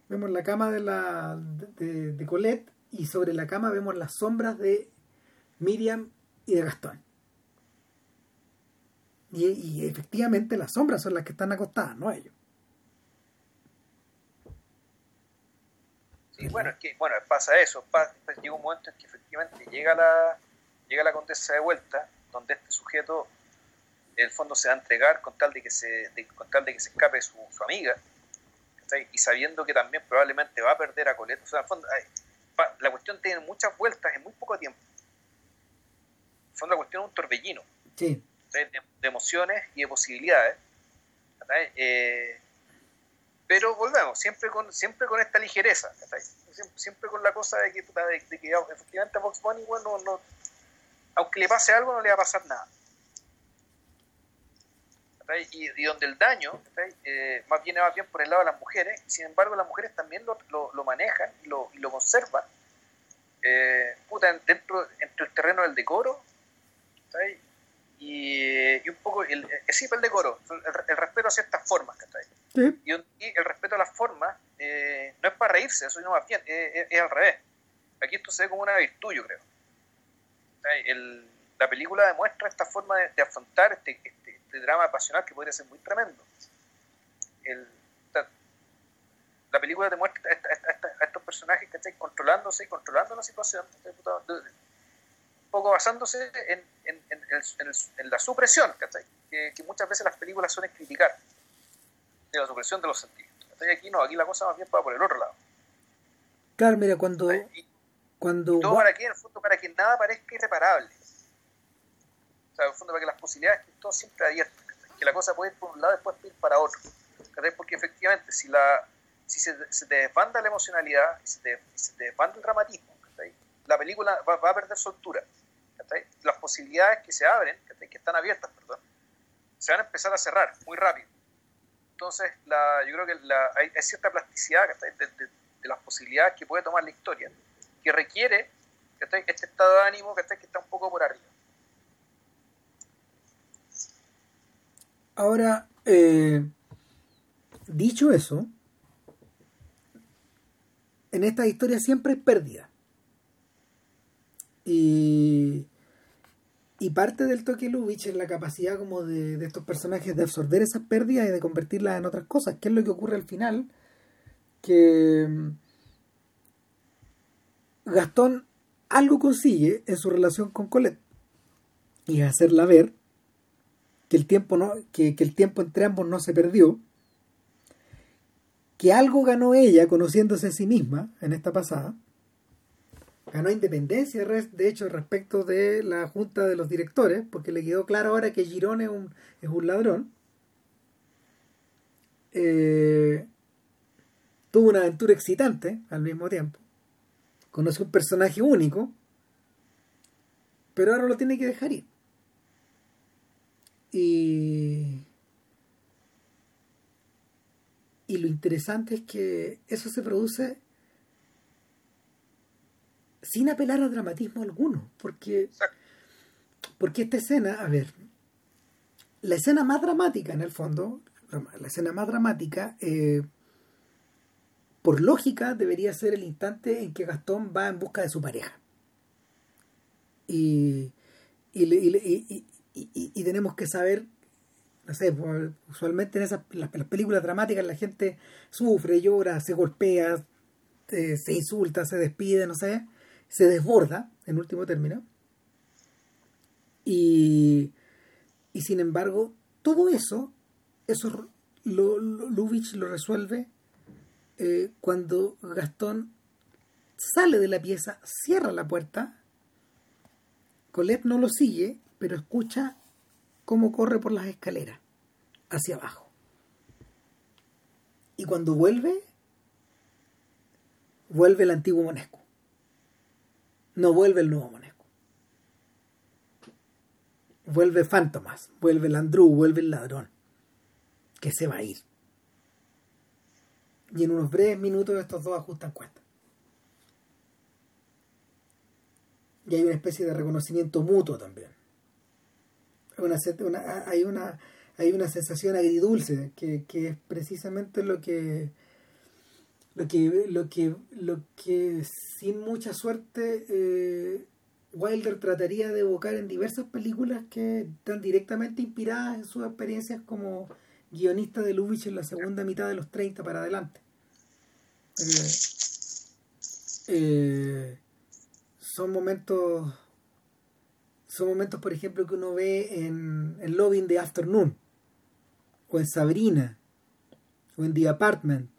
vemos la cama de la de, de Colette y sobre la cama vemos las sombras de Miriam y de Gastón y, efectivamente las sombras son las que están acostadas, no ellos. Sí, bueno, es que bueno, pasa eso. llega un momento en que efectivamente llega la, llega la condesa de vuelta, donde este sujeto en el fondo se va a entregar con tal de que se, con tal de que se escape su, amiga, y sabiendo que también probablemente va a perder a Colette. En el fondo, la cuestión tiene muchas vueltas en muy poco tiempo. Fondo la cuestión es un torbellino. Sí de, emociones y de posibilidades. Eh, pero volvemos, siempre con, siempre con esta ligereza, siempre, con la cosa de que, de, que efectivamente Vox Bunny bueno, no, aunque le pase algo, no le va a pasar nada. Y, donde el daño eh, más viene más bien por el lado de las mujeres, sin embargo las mujeres también lo, lo, manejan y lo, y lo conservan eh, dentro entre el terreno del decoro y, un poco el, es el decoro, el, respeto a ciertas formas, y, el respeto a las formas eh, no es para reírse, eso no más bien, es, al revés. Aquí esto se ve como una virtud, yo creo. la película demuestra esta forma de, afrontar este, este, este, drama pasional que podría ser muy tremendo. la película demuestra a, estos personajes que están controlándose y controlando la situación, poco basándose en, en, la supresión, que, que, muchas veces las películas suelen criticar, de la supresión de los sentidos. Aquí no, aquí la cosa más bien va por el otro lado. Claro, mira, cuando... cuando todo para que, en el fondo, para que nada parezca irreparable. O sea, en el fondo, para que las posibilidades estén todo siempre abiertas. Que la cosa puede ir por un lado y después ir para otro. Porque efectivamente, si la si se, se te desbanda la emocionalidad, se te, se te desbanda el dramatismo, la película va, va, a perder soltura las posibilidades que se abren, que están abiertas, perdón, se van a empezar a cerrar muy rápido. Entonces, la, yo creo que la, hay, cierta plasticidad de, las posibilidades que puede tomar la historia, que requiere este estado de ánimo que está un poco por arriba. Ahora, eh, dicho eso, en esta historia siempre hay pérdida. Y y parte del toque Lubitsch es la capacidad como de, estos personajes de absorber esas pérdidas y de convertirlas en otras cosas. ¿Qué es lo que ocurre al final? Que mm, Gastón algo consigue en su relación con Colette y hacerla ver que el tiempo no, que, que el tiempo entre ambos no se perdió, que algo ganó ella conociéndose a sí misma en esta pasada ganó independencia, de hecho, respecto de la junta de los directores, porque le quedó claro ahora que Girón es un, es un ladrón. Eh, tuvo una aventura excitante al mismo tiempo. Conoce un personaje único, pero ahora lo tiene que dejar ir. Y, y lo interesante es que eso se produce sin apelar a dramatismo alguno, porque, porque esta escena, a ver, la escena más dramática en el fondo, la escena más dramática, eh, por lógica debería ser el instante en que Gastón va en busca de su pareja. Y, y, y, tenemos que saber, no sé, pues, usualmente en esas las, películas dramáticas la gente sufre, llora, se golpea, eh, se insulta, se despide, no sé se desborda, en último término, y, y sin embargo, todo eso, eso lo, Lubitsch lo resuelve eh, cuando Gastón sale de la pieza, cierra la puerta, Colette no lo sigue, pero escucha cómo corre por las escaleras hacia abajo. Y cuando vuelve, vuelve el antiguo Monesco no vuelve el nuevo Monesco. Vuelve Fantomas, vuelve el Andrew, vuelve el ladrón, que se va a ir. Y en unos breves minutos estos dos ajustan cuentas. Y hay una especie de reconocimiento mutuo también. hay, una, hay una sensación agridulce que, que es precisamente lo que lo que, lo que, lo que sin mucha suerte eh, Wilder trataría de evocar en diversas películas que están directamente inspiradas en sus experiencias como guionista de Lubitsch en la segunda mitad de los 30 para adelante. Eh, eh, son momentos son momentos por ejemplo que uno ve en, en Loving the Afternoon o en Sabrina o en The Apartment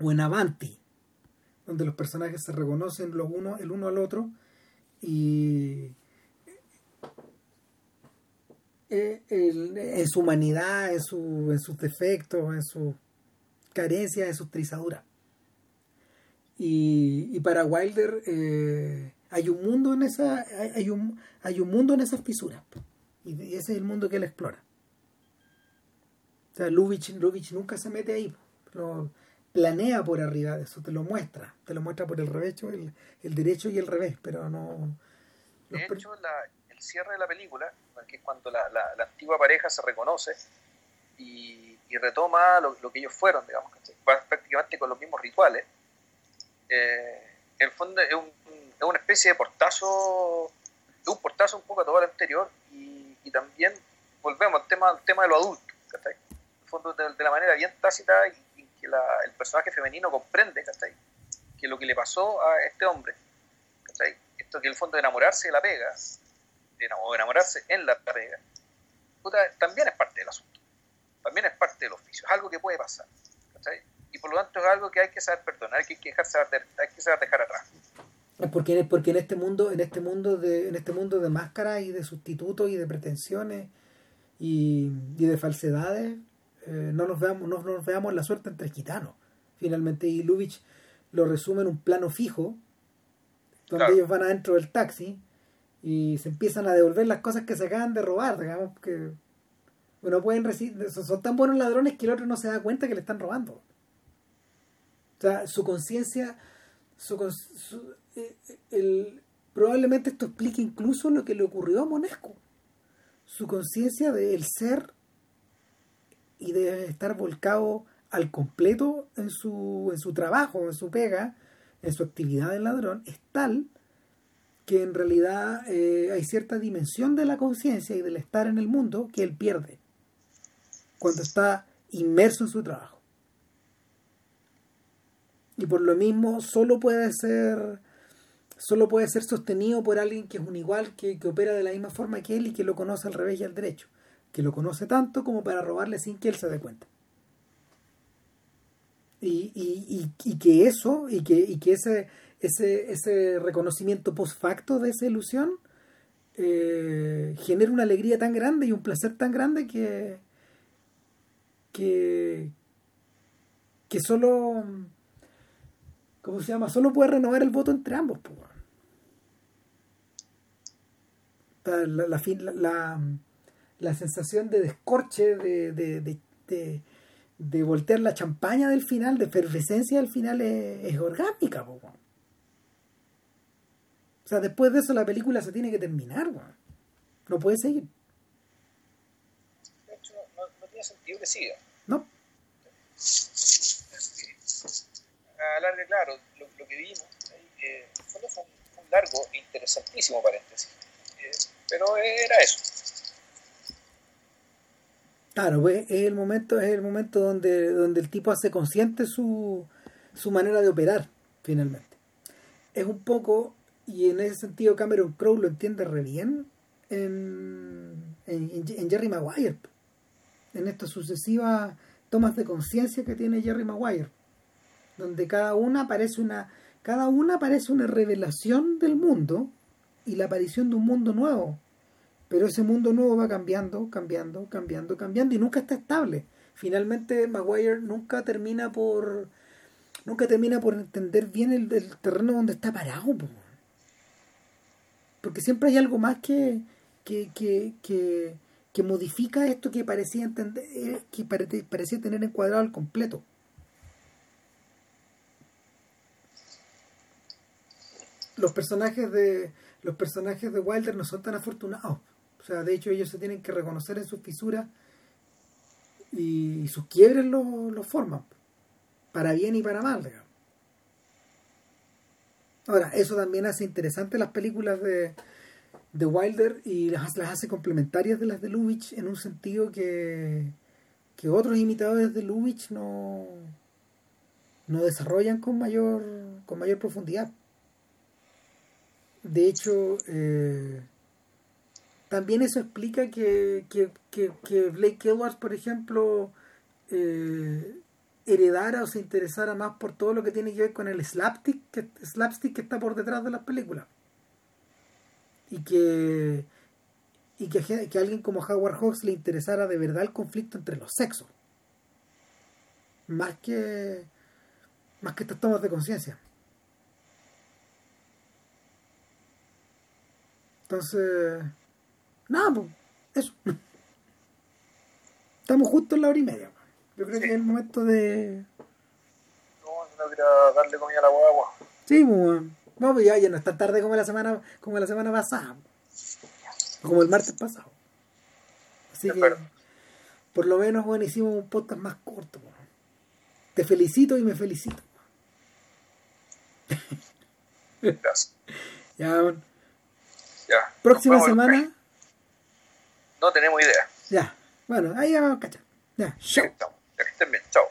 o en Avanti, donde los personajes se reconocen los uno, el uno al otro y eh, en su humanidad, en, su, en sus defectos, en su carencia, en sus trizaduras. Y, y para Wilder, eh, hay un mundo en esa hay, un hay un mundo en esas fisuras y ese es el mundo que él explora o sea Lubitsch, Lubitsch nunca se mete ahí lo planea por arriba de eso te lo muestra te lo muestra por el revés el, el derecho y el revés pero no de hecho el cierre de la película que es cuando la, la, antigua pareja se reconoce y, y retoma lo, lo, que ellos fueron digamos prácticamente con los mismos rituales. Eh, en el fondo es un es una especie de portazo, de un portazo un poco a todo lo anterior y, y también volvemos al tema, al tema de lo adulto, En el fondo de, la manera bien tácita y, que la, el personaje femenino comprende, Que lo que le pasó a este hombre, Esto que el fondo de enamorarse de la pega, de enamorarse en la pega, también es parte del asunto, también es parte del oficio, es algo que puede pasar, Y por lo tanto es algo que hay que saber perdonar, que hay que, dejar, hay que saber dejar atrás. Porque, porque en este mundo, en este mundo de, en este mundo de máscaras y de sustitutos y de pretensiones y, de falsedades, eh, no nos veamos, no, nos veamos la suerte entre gitanos. Finalmente, y Lubitsch lo resume en un plano fijo, donde ellos van adentro del taxi y se empiezan a devolver las cosas que se acaban de robar, digamos que bueno, pueden recibir, son tan buenos ladrones que el otro no se da cuenta que le están robando. O sea, su conciencia, su, su, el, probablemente esto explique incluso lo que le ocurrió a Monesco. Su conciencia del ser y de estar volcado al completo en su, en su trabajo, en su pega, en su actividad de ladrón, es tal que en realidad eh, hay cierta dimensión de la conciencia y del estar en el mundo que él pierde cuando está inmerso en su trabajo. Y por lo mismo solo puede ser solo puede ser sostenido por alguien que es un igual, que, opera de la misma forma que él y que lo conoce al revés y al derecho, que lo conoce tanto como para robarle sin que él se dé cuenta. Y, y, y, que eso, y que, y que ese, ese, ese reconocimiento post facto de esa ilusión eh, genera una alegría tan grande y un placer tan grande que, que, que solo ¿cómo se llama? Solo puede renovar el voto entre ambos. La, la, la, la, sensación de descorche, de, de, de, de, voltear la champaña del final, de efervescencia del final es, orgánica. O sea, después de eso la película se tiene que terminar. No puede seguir. De hecho, no, no tiene sentido que siga. No. alargue, claro, lo, que vimos, eh, fue, un, largo e interesantísimo paréntesis, eh, pero era eso. Claro, pues, es el momento, es el momento donde, donde el tipo hace consciente su, su manera de operar, finalmente. Es un poco, y en ese sentido Cameron Crowe lo entiende re bien en, en, en Jerry Maguire, en estas sucesivas tomas de conciencia que tiene Jerry Maguire donde cada una parece una cada una parece una revelación del mundo y la aparición de un mundo nuevo. Pero ese mundo nuevo va cambiando, cambiando, cambiando, cambiando y nunca está estable. Finalmente Maguire nunca termina por nunca termina por entender bien el, terreno donde está parado. Porque siempre hay algo más que, que, que, que, que modifica esto que parecía entender, que parecía tener encuadrado al completo. los personajes de los personajes de Wilder no son tan afortunados. Sea, de hecho ellos se tienen que reconocer en sus fisuras y, sus quiebres lo, forman. Para bien y para mal, digamos. Ahora, eso también hace interesante las películas de, de Wilder y las, las hace complementarias de las de Lubitsch en un sentido que, que otros imitadores de Lubitsch no, no desarrollan con mayor, con mayor profundidad. De hecho, eh, también eso explica que, que, que, Blake Edwards, por ejemplo, eh, heredara o se interesara más por todo lo que tiene que ver con el slapstick que, slapstick que está por detrás de las películas. Y que, y que, que alguien como Howard Hawks le interesara de verdad el conflicto entre los sexos. Más que, más que estas tomas de conciencia. Entonces, nada, pues, eso. Estamos justo en la hora y media. Yo creo Sí. que es el momento de. No, no quiero darle comida a la guagua. Sí, pues, no, pues ya, ya no es tan tarde como la semana, como la semana pasada. Como el martes pasado. Así que, por lo menos, bueno, hicimos un podcast más corto. Te felicito y me felicito. Gracias. Ya, weón. Ya. próxima semana. No tenemos idea. Ya. Bueno, ahí vamos a cachar. Ya. Chao. Ya que estén bien. Chao.